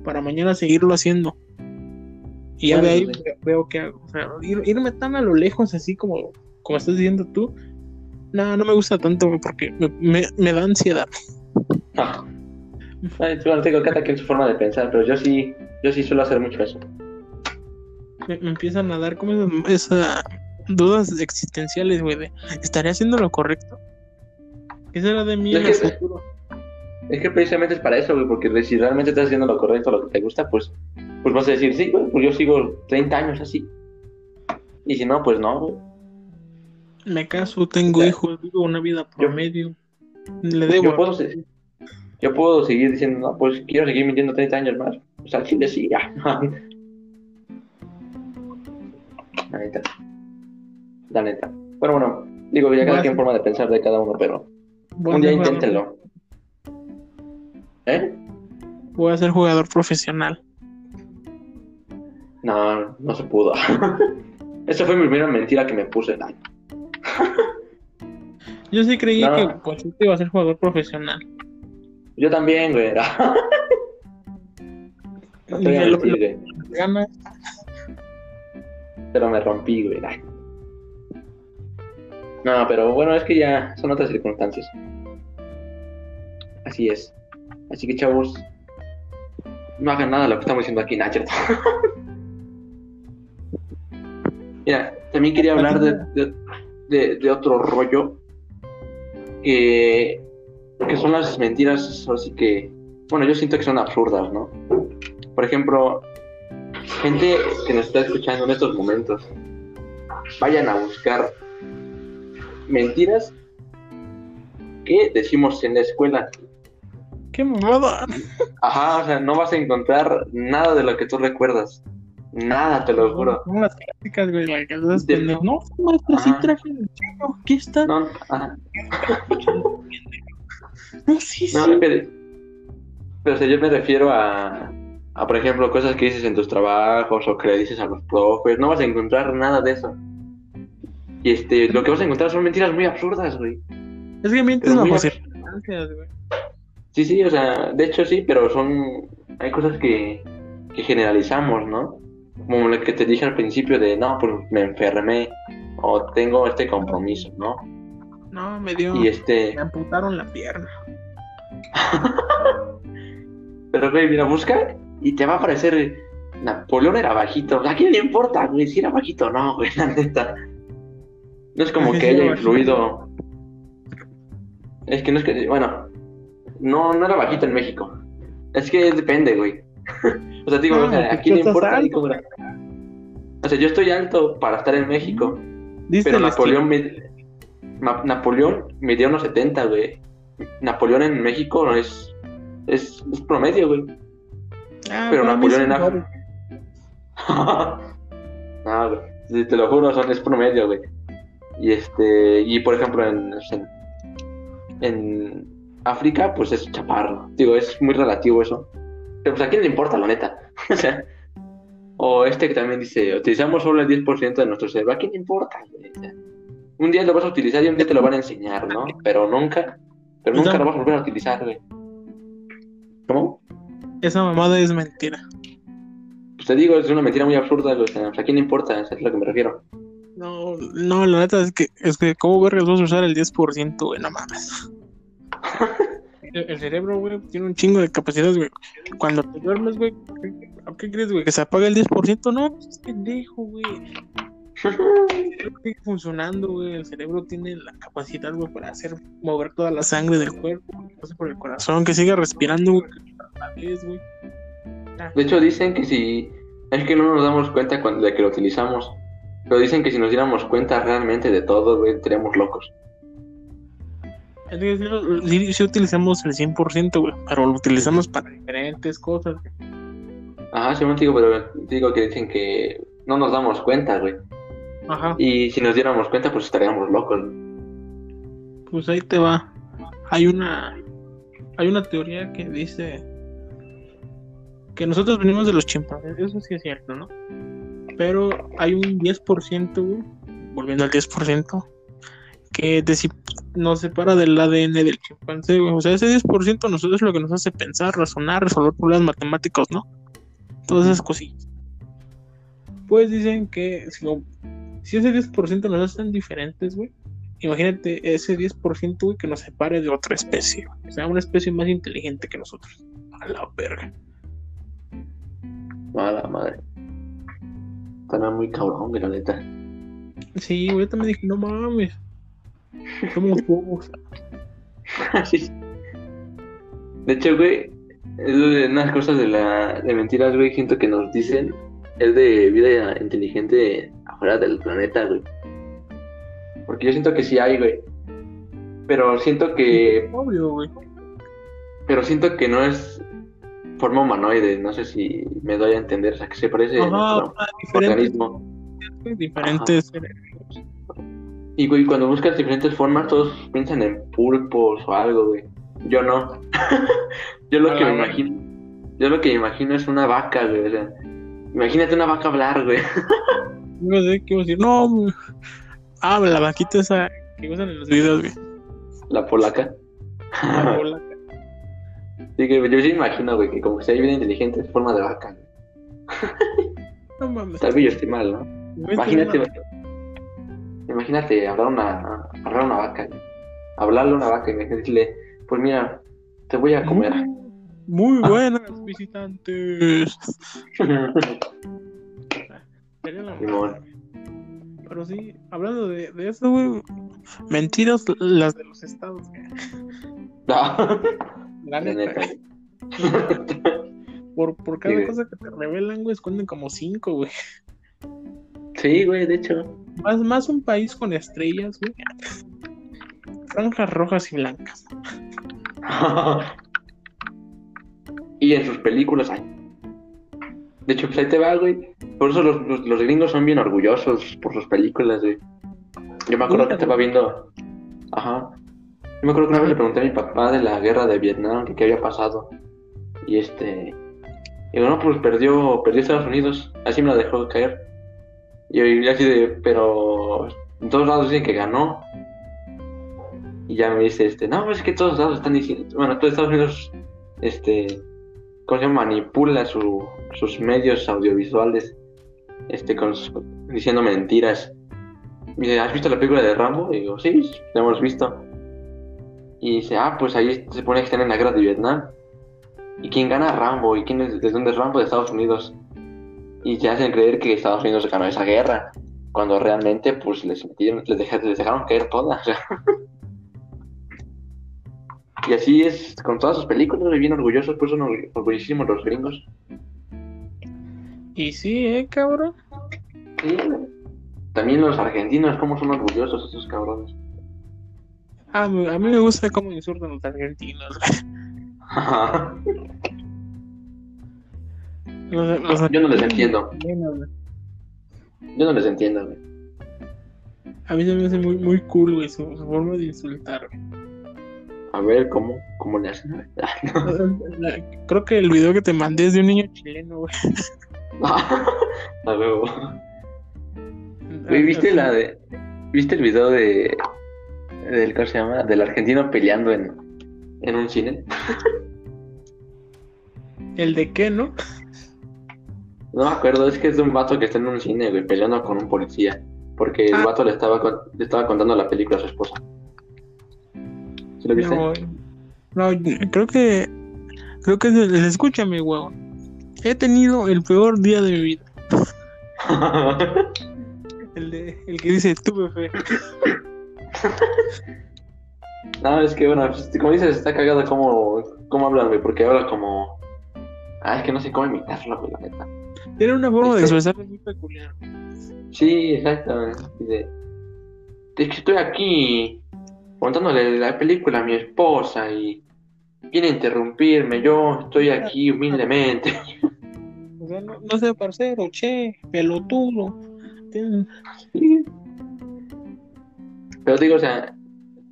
para mañana seguirlo haciendo. Y ya de ahí veo que hago. O sea, ir- irme tan a lo lejos, así como, como estás diciendo tú. No, no me gusta tanto, güey, porque me, me, me da ansiedad. Bueno, tengo cada quien su forma de pensar, pero yo sí, yo sí suelo hacer mucho eso. Me, me empiezan a dar como esas, dudas existenciales, güey, de ¿estaré haciendo lo correcto? ¿Qué será de mí Es en que- futuro? Es que precisamente es para eso, güey, porque si realmente estás haciendo lo correcto, lo que te gusta, pues, pues vas a decir, sí, güey, pues yo sigo 30 años así. Y si no, pues no, güey. Me caso, tengo hijos, vivo una vida Yo- promedio. Le debo. Yo puedo, se- yo puedo seguir diciendo, no, pues quiero seguir mintiendo 30 años más. O sea, sí, sí, ya. *laughs* La neta. La neta. Bueno, bueno, digo, ya cada quien forma de pensar de cada uno, pero un día inténtenlo. ¿Eh? Voy a ser jugador profesional. No, no se pudo. *laughs* Esa fue mi primera mentira que me puse. Ay, Yo sí creí No. que Pochito iba a ser jugador profesional. Yo también, güey. *laughs* No te voy a mentir, güey. Pero me rompí, güey. No, pero bueno, es que ya son otras circunstancias. Así es. Así que, chavos, no hagan nada de lo que estamos diciendo aquí, Nacho. *laughs* Mira, también quería hablar de, de- de otro rollo que, que son las mentiras, así que, bueno, yo siento que son absurdas, ¿no? Por ejemplo, gente que nos está escuchando en estos momentos, vayan a buscar mentiras que decimos en la escuela. ¡Qué mamada! Ajá, o sea, no vas a encontrar nada de lo que tú recuerdas. Nada, te lo juro. Son las clásicas, güey, la que De- pendejo. No, maestra, sí traje el chino. Aquí está. No, ajá. No, sí, No, sí. pero, pero o sea, yo me refiero a, a, por ejemplo, cosas que dices en tus trabajos o que le dices a los profes. No vas a encontrar nada de eso. Y este, lo que vas a encontrar son mentiras muy absurdas, güey. Es que mientes circunstancias, güey. Sí, sí, o sea, de hecho sí, pero son. Hay cosas que, que generalizamos, ¿no? Como lo que te dije al principio de, no, pues me enfermé o tengo este compromiso, ¿no? No, me dio. Y este. Me amputaron la pierna. *laughs* Pero, güey, mira, busca y te va a aparecer. Napoleón era bajito. ¿A quién le importa, güey? Si era bajito o no, güey, la neta. No es como que haya influido. Es que no es que. Bueno, no, no era bajito en México. Es que depende, güey. *laughs* o sea, digo, No, o sea, ¿a pues quién le importa? alto. O sea, yo estoy alto para estar en México. Pero Napoleón me, Ma- Napoleón medía unos 70, güey. Napoleón en México es, es, es promedio, güey. Ah, pero Napoleón en mejores. *laughs* no, güey. Te lo juro, son, es promedio, güey. Y este, y por ejemplo, en, en, en África, pues es chaparro. Digo, es muy relativo eso. Pero pues a quién le importa, la neta. *laughs* o sea, o este que también dice, utilizamos solo el 10% de nuestro cerebro. ¿A quién le importa, güey? O sea, un día lo vas a utilizar y un día te lo van a enseñar, ¿no? Pero nunca, pero nunca lo vas a volver a utilizar, güey. ¿Cómo? Esa mamada es mentira. Pues te digo, es una mentira muy absurda. O sea, ¿a quién le importa? Eso es a lo que me refiero. No, no, la neta es que, es que, ¿cómo vergas vas a usar el 10%, güey? No mames. *laughs* El, el cerebro, güey, tiene un chingo de capacidades, güey. Cuando te duermes, güey, ¿qué, qué crees, güey? ¿Que se apaga el 10%? No, pues es pendejo, güey. El *laughs* cerebro sigue funcionando, güey. El cerebro tiene la capacidad, güey, para hacer mover toda la sangre del cuerpo, que pase por el corazón, que siga respirando, güey. a la vez, güey. De hecho, dicen que si. Es que no nos damos cuenta cuando, de que lo utilizamos. Pero dicen que si nos diéramos cuenta realmente de todo, güey, estaríamos locos. Sí, sí- utilizamos el 100%, güey, pero lo utilizamos para diferentes cosas. güey. Ajá, sí, digo, pero digo que dicen que no nos damos cuenta, güey. Ajá, Y si nos diéramos cuenta, pues estaríamos locos. pues ahí te va. Hay una, hay una teoría que dice que nosotros venimos de los chimpancés, eso sí es cierto, ¿no? Pero hay un 10%, güey, volviendo al 10%, que nos separa del ADN del chimpancé, güey. O sea, ese 10% a nosotros es lo que nos hace pensar, razonar, resolver problemas matemáticos, ¿no? Todas esas cosillas. Pues dicen que si, lo- si ese 10% nos hace tan diferentes, güey, imagínate ese 10%, güey, que nos separe de otra especie, güey. O sea, una especie más inteligente que nosotros. A la verga. Mala madre. Estará muy cabrón, güey, la neta. Sí, güey, yo también dije, no mames. Somos *laughs* bobos. Sí. De hecho, güey, es de unas cosas de la de mentiras, güey, siento que nos dicen es de vida inteligente afuera del planeta, güey. Porque yo siento que sí hay, güey. Pero siento que Obvio, güey. pero siento que no es forma humanoide, no sé si me doy a entender, o sea, que se parece a Ajá, nuestro diferentes, organismo. diferentes cerebros. Y, güey, cuando buscas diferentes formas, todos piensan en pulpos o algo, güey. Yo no. *laughs* yo lo A que me imagino, yo lo que me imagino es una vaca, güey. O sea, imagínate una vaca hablar, güey. *laughs* No sé qué iba a decir. No. Ah, la vaquita esa que usan en los videos, güey. La polaca. La *laughs* bola. Sí, que yo sí imagino, güey, que como que sea bien inteligente es forma de vaca. güey. *laughs* No mames. Tal vez yo estoy mal, ¿no? Imagínate. Imagínate hablar una, hablar una vaca, güey. Hablarle a una vaca y decirle, pues mira, te voy a comer. mames. Muy *laughs* buenas, visitantes. Sería la. Pero sí, hablando de, de eso, güey. Mentiras las de los estados, güey. no, La neta. *laughs* Por, por cada Sí, cosa que te revelan, güey, esconden como cinco, güey. Sí, güey, de hecho. Más, más un país con estrellas, güey. Franjas rojas y blancas. *laughs* y en sus películas hay. De hecho, pues ahí te va, güey. Por eso los, los, los gringos son bien orgullosos por sus películas, güey. Yo me acuerdo que estaba viendo. Ajá. Yo me acuerdo que una vez le pregunté a mi papá de la guerra de Vietnam, que qué había pasado. Y este. Y bueno, pues perdió, perdió Estados Unidos. Así me la dejó caer. Y yo así de, pero. En todos lados dicen que ganó. Y ya me dice, este, no, es que todos lados están diciendo. Bueno, todos Estados Unidos, este. ¿Cómo se? Manipula su, sus medios audiovisuales. Este, con, sus- diciendo mentiras. Dice, ¿has visto la película de Rambo? Y digo, sí, la hemos visto. Y dice, ah, pues ahí se pone que están en la guerra de Vietnam. ¿Y quién gana Rambo? ¿Y quién es, de dónde es Rambo? De Estados Unidos. Y te hacen creer que Estados Unidos ganó esa guerra. Cuando realmente, pues, les, metieron, les, dejaron, les dejaron caer todas. *laughs* Y así es con todas sus películas, bien orgullosos, pues son orgu- orgullosísimos los gringos. Y sí, eh, cabrón. Sí. También los argentinos, cómo son orgullosos esos cabrones. Ah, a mí me gusta cómo insultan los argentinos, güey. *laughs* Los- los Yo no les entiendo. Yo no les entiendo, güey. A mí se me hace muy, muy cool, güey, su, su forma de insultar, güey. A ver, ¿cómo, cómo le hacen? *laughs* Creo que el video que te mandé es de un niño chileno, güey. *laughs* A huevo. Güey, ¿viste la de... ¿Viste el video de... del, ¿cómo se llama? Del argentino peleando en, en un cine? *laughs* ¿El de qué, no? No me acuerdo, es que es de un vato que está en un cine, güey, peleando con un policía. Porque el Ah. vato le estaba, le estaba contando la película a su esposa. No, no, creo que. Creo que. se- se- Escúchame, huevón. He tenido el peor día de mi vida. *laughs* El, de, el que dice tuve fe. *laughs* no, es que bueno, pues, como dices, está cagado cómo, cómo hablan, porque habla como... Ah, es que no sé cómo imitarlo, güey, la neta. Tiene una forma de ¿Viste? expresarse muy peculiar. Sí, exacto. Dice, es que estoy aquí contándole la película a mi esposa y viene a interrumpirme. Yo estoy aquí humildemente. O sea, no, no sé, parcero, che, pelotudo. Sí. Pero digo, o sea,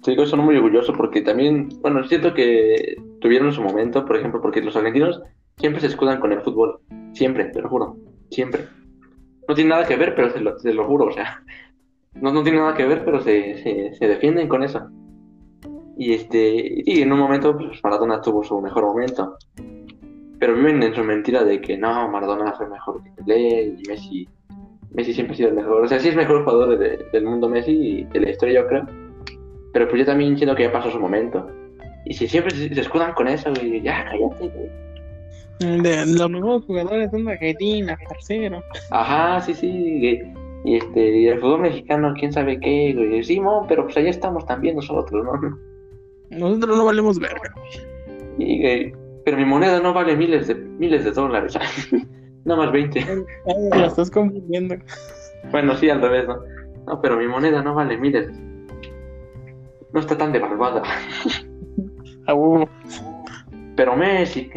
te digo, son muy orgullosos porque también, bueno, siento que tuvieron su momento, por ejemplo, porque los argentinos siempre se escudan con el fútbol. Siempre, te lo juro. Siempre. No tiene nada que ver, pero se lo, se lo juro, o sea. No, no tiene nada que ver, pero se, se, se defienden con eso. Y este, y en un momento, pues Maradona tuvo su mejor momento. Pero viven en su mentira de que no, Maradona fue mejor que Pelé y Messi. Messi siempre ha sido el mejor. O sea, sí es el mejor jugador de- del mundo Messi y de la historia, yo creo. Pero pues yo también siento que ya pasó su momento. Y si siempre se, se escudan con eso, güey, ya cállate, güey. De los mejores jugadores son de Argentina, parcero. Ajá, sí, sí. Y, y este, y el fútbol mexicano, quién sabe qué, güey. Sí, pero pues allá estamos también nosotros, ¿no? Nosotros no valemos verga. Y, güey, pero mi moneda no vale miles de miles de dólares. *laughs* Nada más 20. Ay, La estás confundiendo. Bueno, sí, al revés, ¿no? No, pero mi moneda no vale miles. No está tan devaluada. A huevo. Pero Messi,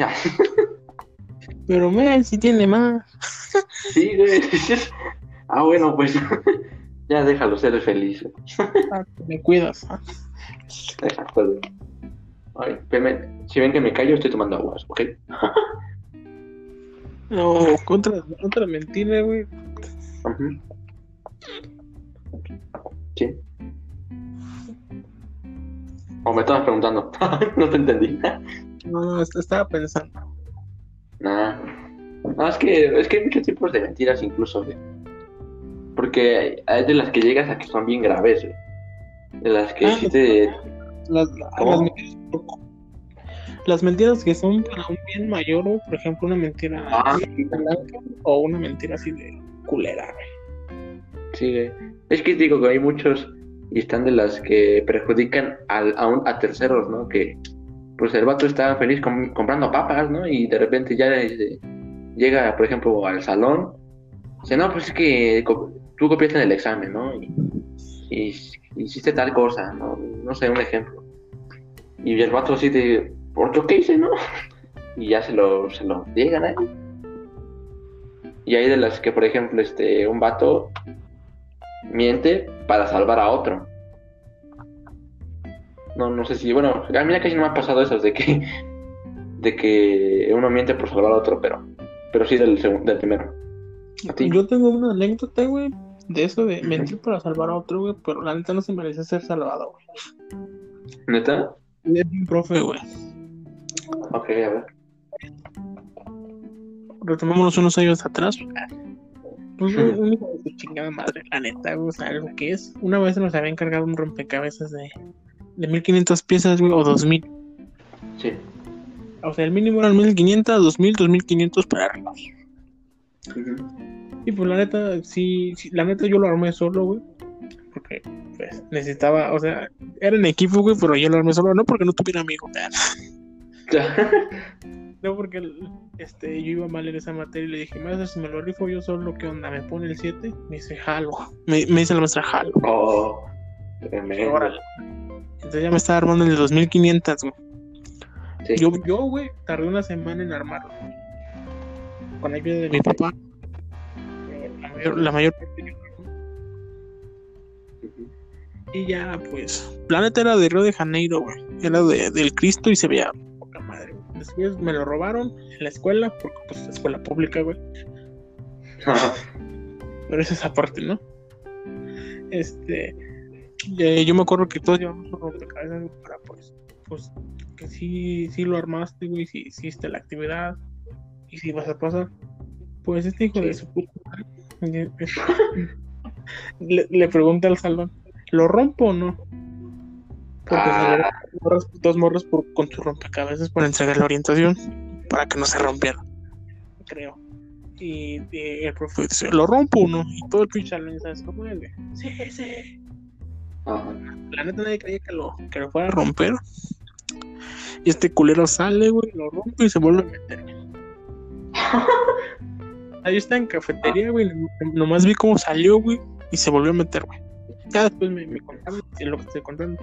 Pero Messi tiene más. sí, güey. Ah, bueno, pues *laughs* ya déjalo ser feliz. Ah, Me cuidas. Exacto. Ay, si ven que me callo, estoy tomando aguas, ¿ok? *laughs* No, otra, otra mentira, güey. Sí. O me estabas preguntando. *laughs* no te entendí. No, no, est- estaba pensando. Nah. No, es que, es que hay muchos tipos de mentiras incluso, güey. Porque hay de las que llegas a que son bien graves, güey. De las que Ah, sí te... Las, ¿Cómo? las mentiras, las mentiras que son para un bien mayor, güey, por ejemplo, una mentira Ah, blanca o una mentira así de culera, güey. sí, güey. Es que digo que hay muchos y están de las que perjudican al- a, un- a terceros, ¿no? Que pues el vato está feliz com- comprando papas, ¿no? Y de repente ya eh, llega, por ejemplo, al salón. Dice, no, pues es que co- tú copiaste en el examen, ¿no? Y, y hiciste tal cosa, ¿no? No sé, un ejemplo. Y el vato así de, ¿por qué qué hice, no? *laughs* Y ya se lo, se lo llegan ahí. Y hay de las que, por ejemplo, este, un vato miente para salvar a otro. No, no sé si, bueno, a mí casi no me ha pasado eso de que, *laughs* de que uno miente por salvar a otro, pero, pero sí del, segun- del primero. Yo tengo una anécdota, güey, de eso de mentir para salvar a otro, güey, pero la neta no se merece ser salvado, güey. ¿Neta? Es un profe, güey. Ok, a ver. Retomémonos unos años atrás. Pues un, un hijo de su chingada madre, la neta, güey, o sea, algo que es. Una vez nos había encargado un rompecabezas de, de 1500 piezas, güey, o 2000. Sí. O sea, el mínimo eran 1500, 2000, 2500 para arriba. Ujú. Y pues la neta, sí, sí, la neta yo lo armé solo, güey. Porque, pues, necesitaba, o sea, era en equipo, güey, pero yo lo armé solo, no porque no tuviera amigos, *laughs* no porque este, yo iba mal en esa materia y le dije, maestro, si me lo rifo yo solo, ¿qué onda? ¿Me pone el 7? Me dice, jalo. Me, me dice la maestra, jalo. oh, tremendo. Órale. Entonces ya me estaba armando el de 2500, güey. Sí. Yo, yo, güey, tardé una semana en armarlo. Con ayuda de mi papá. La mayor, la mayor parte. Y ya, pues, Planeta era de Río de Janeiro, güey. Era de, del Cristo y se veía poca madre. güey. Después me lo robaron en la escuela, porque pues escuela pública, güey. *laughs* Pero es esa parte, ¿no? Este, eh, yo me acuerdo que todos llevamos un rompecabezas para pues, pues, que sí, sí lo armaste, güey, si hiciste la actividad y si vas a pasar. Pues este hijo Sí. de su puta madre, le, le pregunta al salón, ¿lo rompo o no? Porque Ah. morras- dos morros por, con su rompecabezas para entregar la orientación para que no se rompiera. Creo. Y, y el profe dice, ¿lo rompo o no? Y todo el pinche salón, ¿sabes cómo es? Sí, sí. Ajá. La neta nadie creía que lo, que lo fuera a romper. Y este culero sale, güey, lo rompe y se vuelve a meter. *laughs* Ahí está en cafetería, güey. nom- Nomás vi cómo salió, güey, y se volvió a meter, güey. Ya después me, me contaron lo que estoy contando.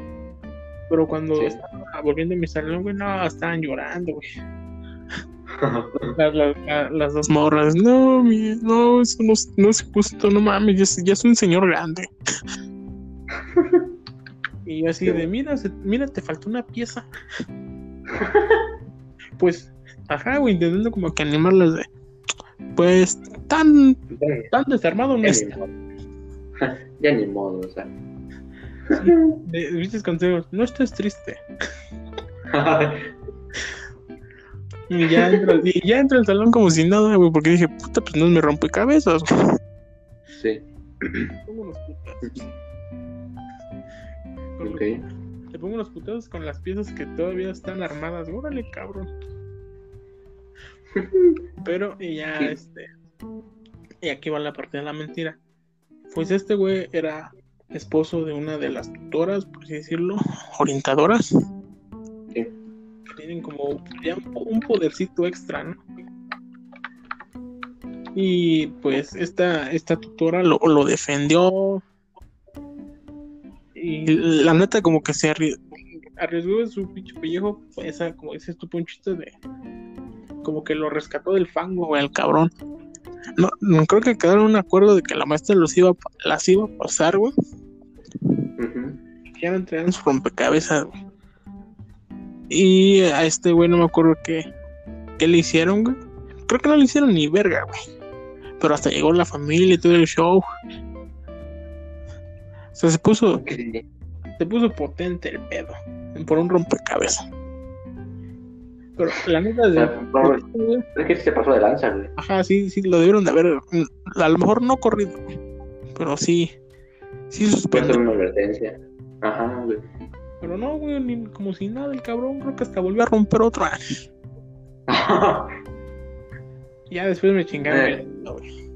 Pero cuando Sí. estaba volviendo a mi salón, güey, no, estaban llorando, güey. *laughs* Las, las- la- las dos morras, no, mi, no, eso no, es- no es justo, no mames, ya es, ya es un señor grande. y yo así Sí. de, mira, se- mira, te faltó una pieza. *laughs* pues, ajá, güey, intentando como que animarlas de, pues, tan, tan desarmado no Ya es. ni modo. *laughs* Ya ni modo, o sea. ¿Viste consejos? No estés triste. *laughs* Y ya entro, y ya entro al salón como si nada, güey, porque dije, puta, pues no me rompe cabezas. sí, Pongo unos putazos. Con ok. los- Te pongo unos putazos con las piezas que todavía están armadas. Órale, cabrón. *laughs* Pero, y ya, Sí. este. Y aquí va la parte de la mentira. Pues este güey era esposo de una de las tutoras, por así decirlo, *laughs* orientadoras. Sí. Tienen como ya un, po- un podercito extra, ¿no? Y pues esta, esta tutora lo, lo defendió. Y la neta como que se arri- arriesgó en su pinche pellejo. Esa, como dices tú, Ponchito, de... Como que lo rescató del fango, güey, el cabrón. No, no creo que quedaron un acuerdo de que la maestra los iba, las iba a pasar, güey. Ya no entregan su rompecabezas, güey. Y a este güey no me acuerdo qué, qué le hicieron, güey. Creo que no le hicieron ni verga, güey. Pero hasta llegó la familia y todo el show. O sea, se puso, se puso potente el pedo. Por un rompecabezas. Pero la neta de. no, es que se pasó de lanza, güey. Ajá, sí, sí, lo debieron de haber. A lo mejor no corrido, pero sí. Sí ser una advertencia. Ajá, güey. Pero no, güey, ni como si nada, el cabrón creo que hasta volvió a romper otro. *laughs* *laughs* Ya después me chingaron. Eh. dedo, güey.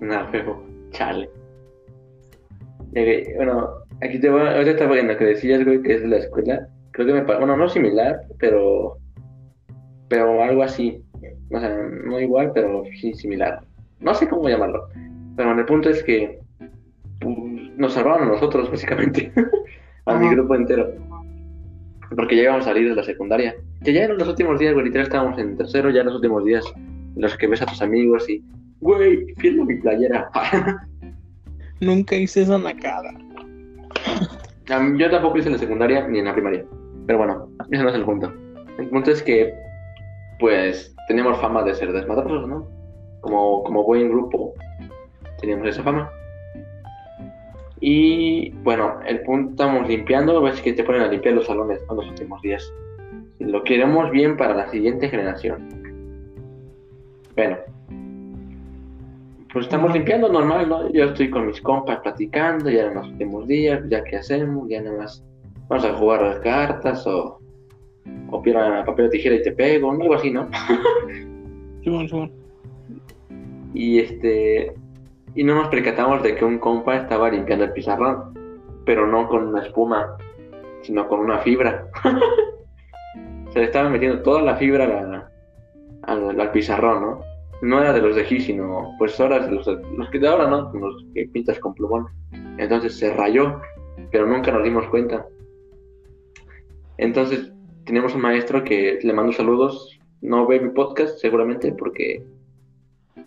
Nada, feo. Chale. Eh, bueno, aquí te voy. Ahorita estaba en lo que decías, güey, que es de la escuela. Creo que me. Bueno, no similar, pero. Pero algo así. O sea, no igual, pero sí similar. No sé cómo llamarlo. Pero el punto es que. pues, nos salvaron a nosotros, básicamente. *laughs* a mi grupo entero. Porque ya íbamos a salir de la secundaria. Que ya eran los últimos días, güey. Literal estábamos en tercero, ya en los últimos días. En los que ves a tus amigos y. Güey, firmo mi playera. Nunca hice esa nacada. *laughs* Yo tampoco hice en la secundaria ni en la primaria. Pero bueno, ese no es el punto. El punto es que, pues, teníamos fama de ser desmadrosos, ¿no? Como, como buen grupo, teníamos esa fama. Y bueno, el punto estamos limpiando, ves que te ponen a limpiar los salones ¿no? los últimos días. Lo queremos bien para la siguiente generación. Bueno, pues estamos limpiando normal, ¿no? Yo estoy con mis compas platicando, ya en los últimos días, ya qué hacemos, ya nada más vamos a jugar las cartas o, o piedra, papel o tijera y te pego, algo así, ¿no? *laughs* Simón, Simón. Y este y no nos percatamos de que un compa estaba limpiando el pizarrón, pero no con una espuma, sino con una fibra. *laughs* Se le estaba metiendo toda la fibra a la- al, al pizarrón, ¿no? No era de los de aquí, sino pues ahora los, los que de ahora, ¿no? Los que pintas con plumón. Entonces se rayó, pero nunca nos dimos cuenta. Entonces tenemos un maestro que le mando saludos, no ve mi podcast seguramente porque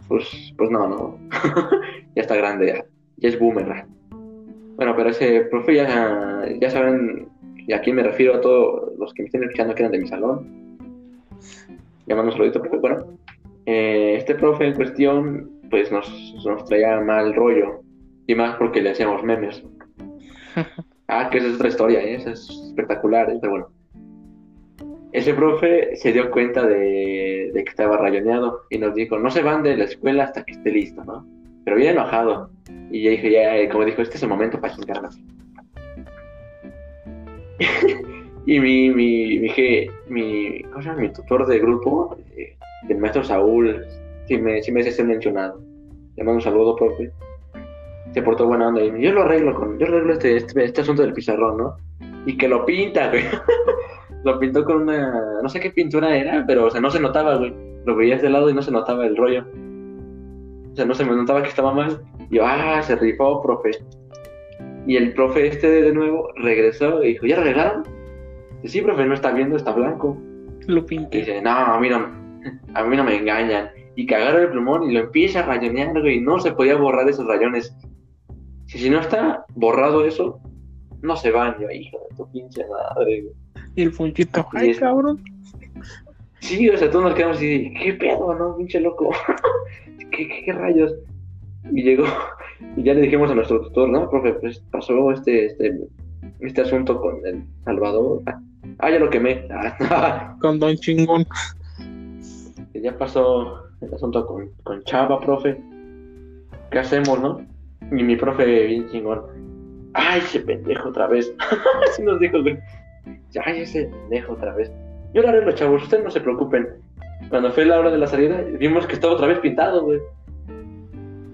pues, pues no, no. *laughs* ya está grande, ya, ya es boomer. Bueno, pero ese profe ya, ya saben y a quién me refiero a todos los que me estén escuchando que eran de mi salón. Llamando un saludito, profe. Bueno, eh, este profe en cuestión, pues nos, nos traía mal rollo. Y más porque le hacíamos memes. *laughs* Ah, que esa es otra historia, ¿eh? esa es espectacular, ¿eh? pero bueno. Ese profe se dio cuenta de, de que estaba rayoneado y nos dijo, no se van de la escuela hasta que esté listo, ¿no? pero bien enojado. Y ya dije, ya, como dijo, este es el momento para chingarme. *laughs* y mi, mi, mi, mi, ¿cómo se llama? mi tutor de grupo, eh, el maestro Saúl, sí me, sí me hace ser mencionado. Le mando un saludo, profe. Se portó buena onda y yo lo arreglo con, yo arreglo este, este, este asunto del pizarrón, ¿no? Y que lo pinta, güey. *laughs* lo pintó con una, no sé qué pintura era, pero, o sea, no se notaba, güey. Lo veías de lado y no se notaba el rollo. O sea, no se me notaba que estaba mal. Y yo, ah, se rifó, profe. Y el profe este de nuevo regresó y dijo, ¿ya arreglaron? sí, profe, no está viendo, está blanco. Lo pinté. Y dice, no, a mí no, a mí no me engañan. Y cagaron el plumón y lo empieza a rayonear, güey, no se podía borrar esos rayones. Si, si no está borrado eso, no se van, yo, hijo de tu pinche madre. Y el funchito, ay, cabrón. Sí, o sea, todos nos quedamos así, ¿qué pedo, no, pinche loco? *laughs* ¿Qué, ¿Qué, rayos? Y llegó, y ya le dijimos a nuestro tutor, no, profe, pues pasó este, este, este asunto con el Salvador. Ah, ya lo quemé. *laughs* con Don Chingón. Ya pasó el asunto con, con Chava, profe. ¿Qué hacemos, no? Y mi profe, bien chingón. Ay, ese pendejo otra vez. *laughs* Así nos dijo, güey. Ay, ese pendejo otra vez. Yo lo arreglo, chavos, ustedes no se preocupen. Cuando fue la hora de la salida, vimos que estaba otra vez pintado, güey.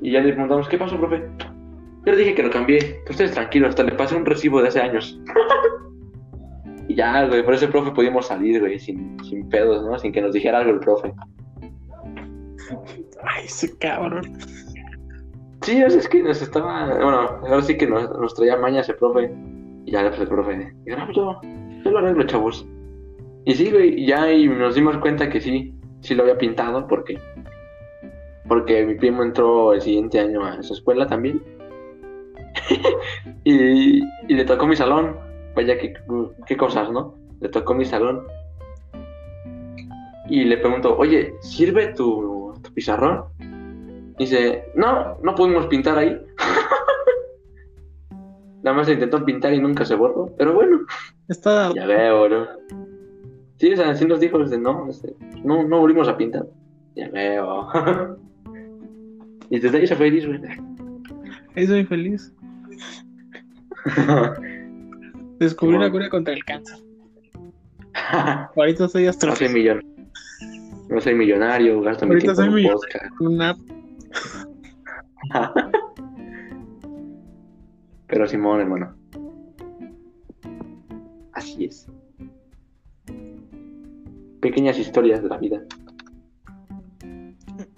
Y ya le preguntamos, ¿qué pasó, profe? Yo le dije que lo cambié. ustedes tranquilos, hasta le pasé un recibo de hace años. *laughs* y ya, güey, por ese profe pudimos salir, güey, sin, sin pedos, ¿no? Sin que nos dijera algo el profe. Ay, ese cabrón. Sí, es que nos estaba. Bueno, ahora sí que nos, traía maña ese profe. Y ya pues el profe. Y yo, yo lo arreglo, chavos. Y sí, güey, ya y nos dimos cuenta que sí, sí lo había pintado, porque porque mi primo entró el siguiente año a esa escuela también. *laughs* y, y, le tocó mi salón. Vaya, qué, qué cosas, ¿no? Le tocó mi salón. Y le pregunto, oye, ¿sirve tu pizarrón? Dice, no, no pudimos pintar ahí. *laughs* Nada más se intentó pintar y nunca se borró, pero bueno. Está... Ya veo, ¿no? Sí, o sea, así nos dijo, no, este, no, no volvimos a pintar. Ya veo. *laughs* y desde ahí se feliz, güey. Ahí soy feliz. *laughs* Descubrí una cura contra el cáncer. Ahorita soy astronauta. No soy millonario. No soy millonario, gasto mi tiempo en podcast. Una... *laughs* Pero Simón, hermano. Así es pequeñas historias de la vida.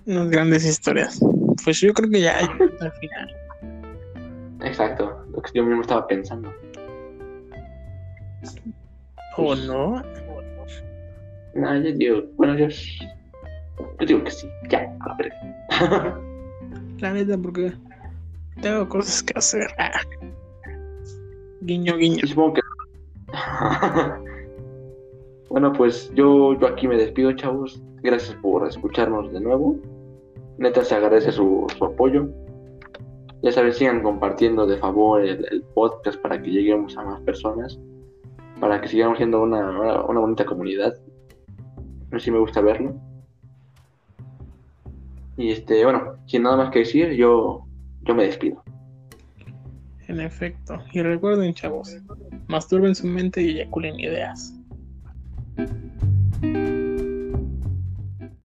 Unas grandes historias. Pues yo creo que ya hay *laughs* al final. Exacto, lo que yo mismo estaba pensando. ¿O no? No, yo digo, bueno, yo, yo digo que sí, ya, a ver. *laughs* La neta, porque tengo cosas que hacer. *laughs* Guiño, guiño. supongo que. *laughs* Bueno, pues yo, yo aquí me despido, chavos. Gracias por escucharnos de nuevo. Neta, se agradece su, apoyo. Ya sabes, sigan compartiendo de favor el, podcast para que lleguemos a más personas. Para que sigamos siendo una, una, bonita comunidad. Si me gusta verlo. Y este, bueno, sin nada más que decir, yo, yo me despido. En efecto. Y recuerden, chavos, masturben su mente y eyaculen ideas.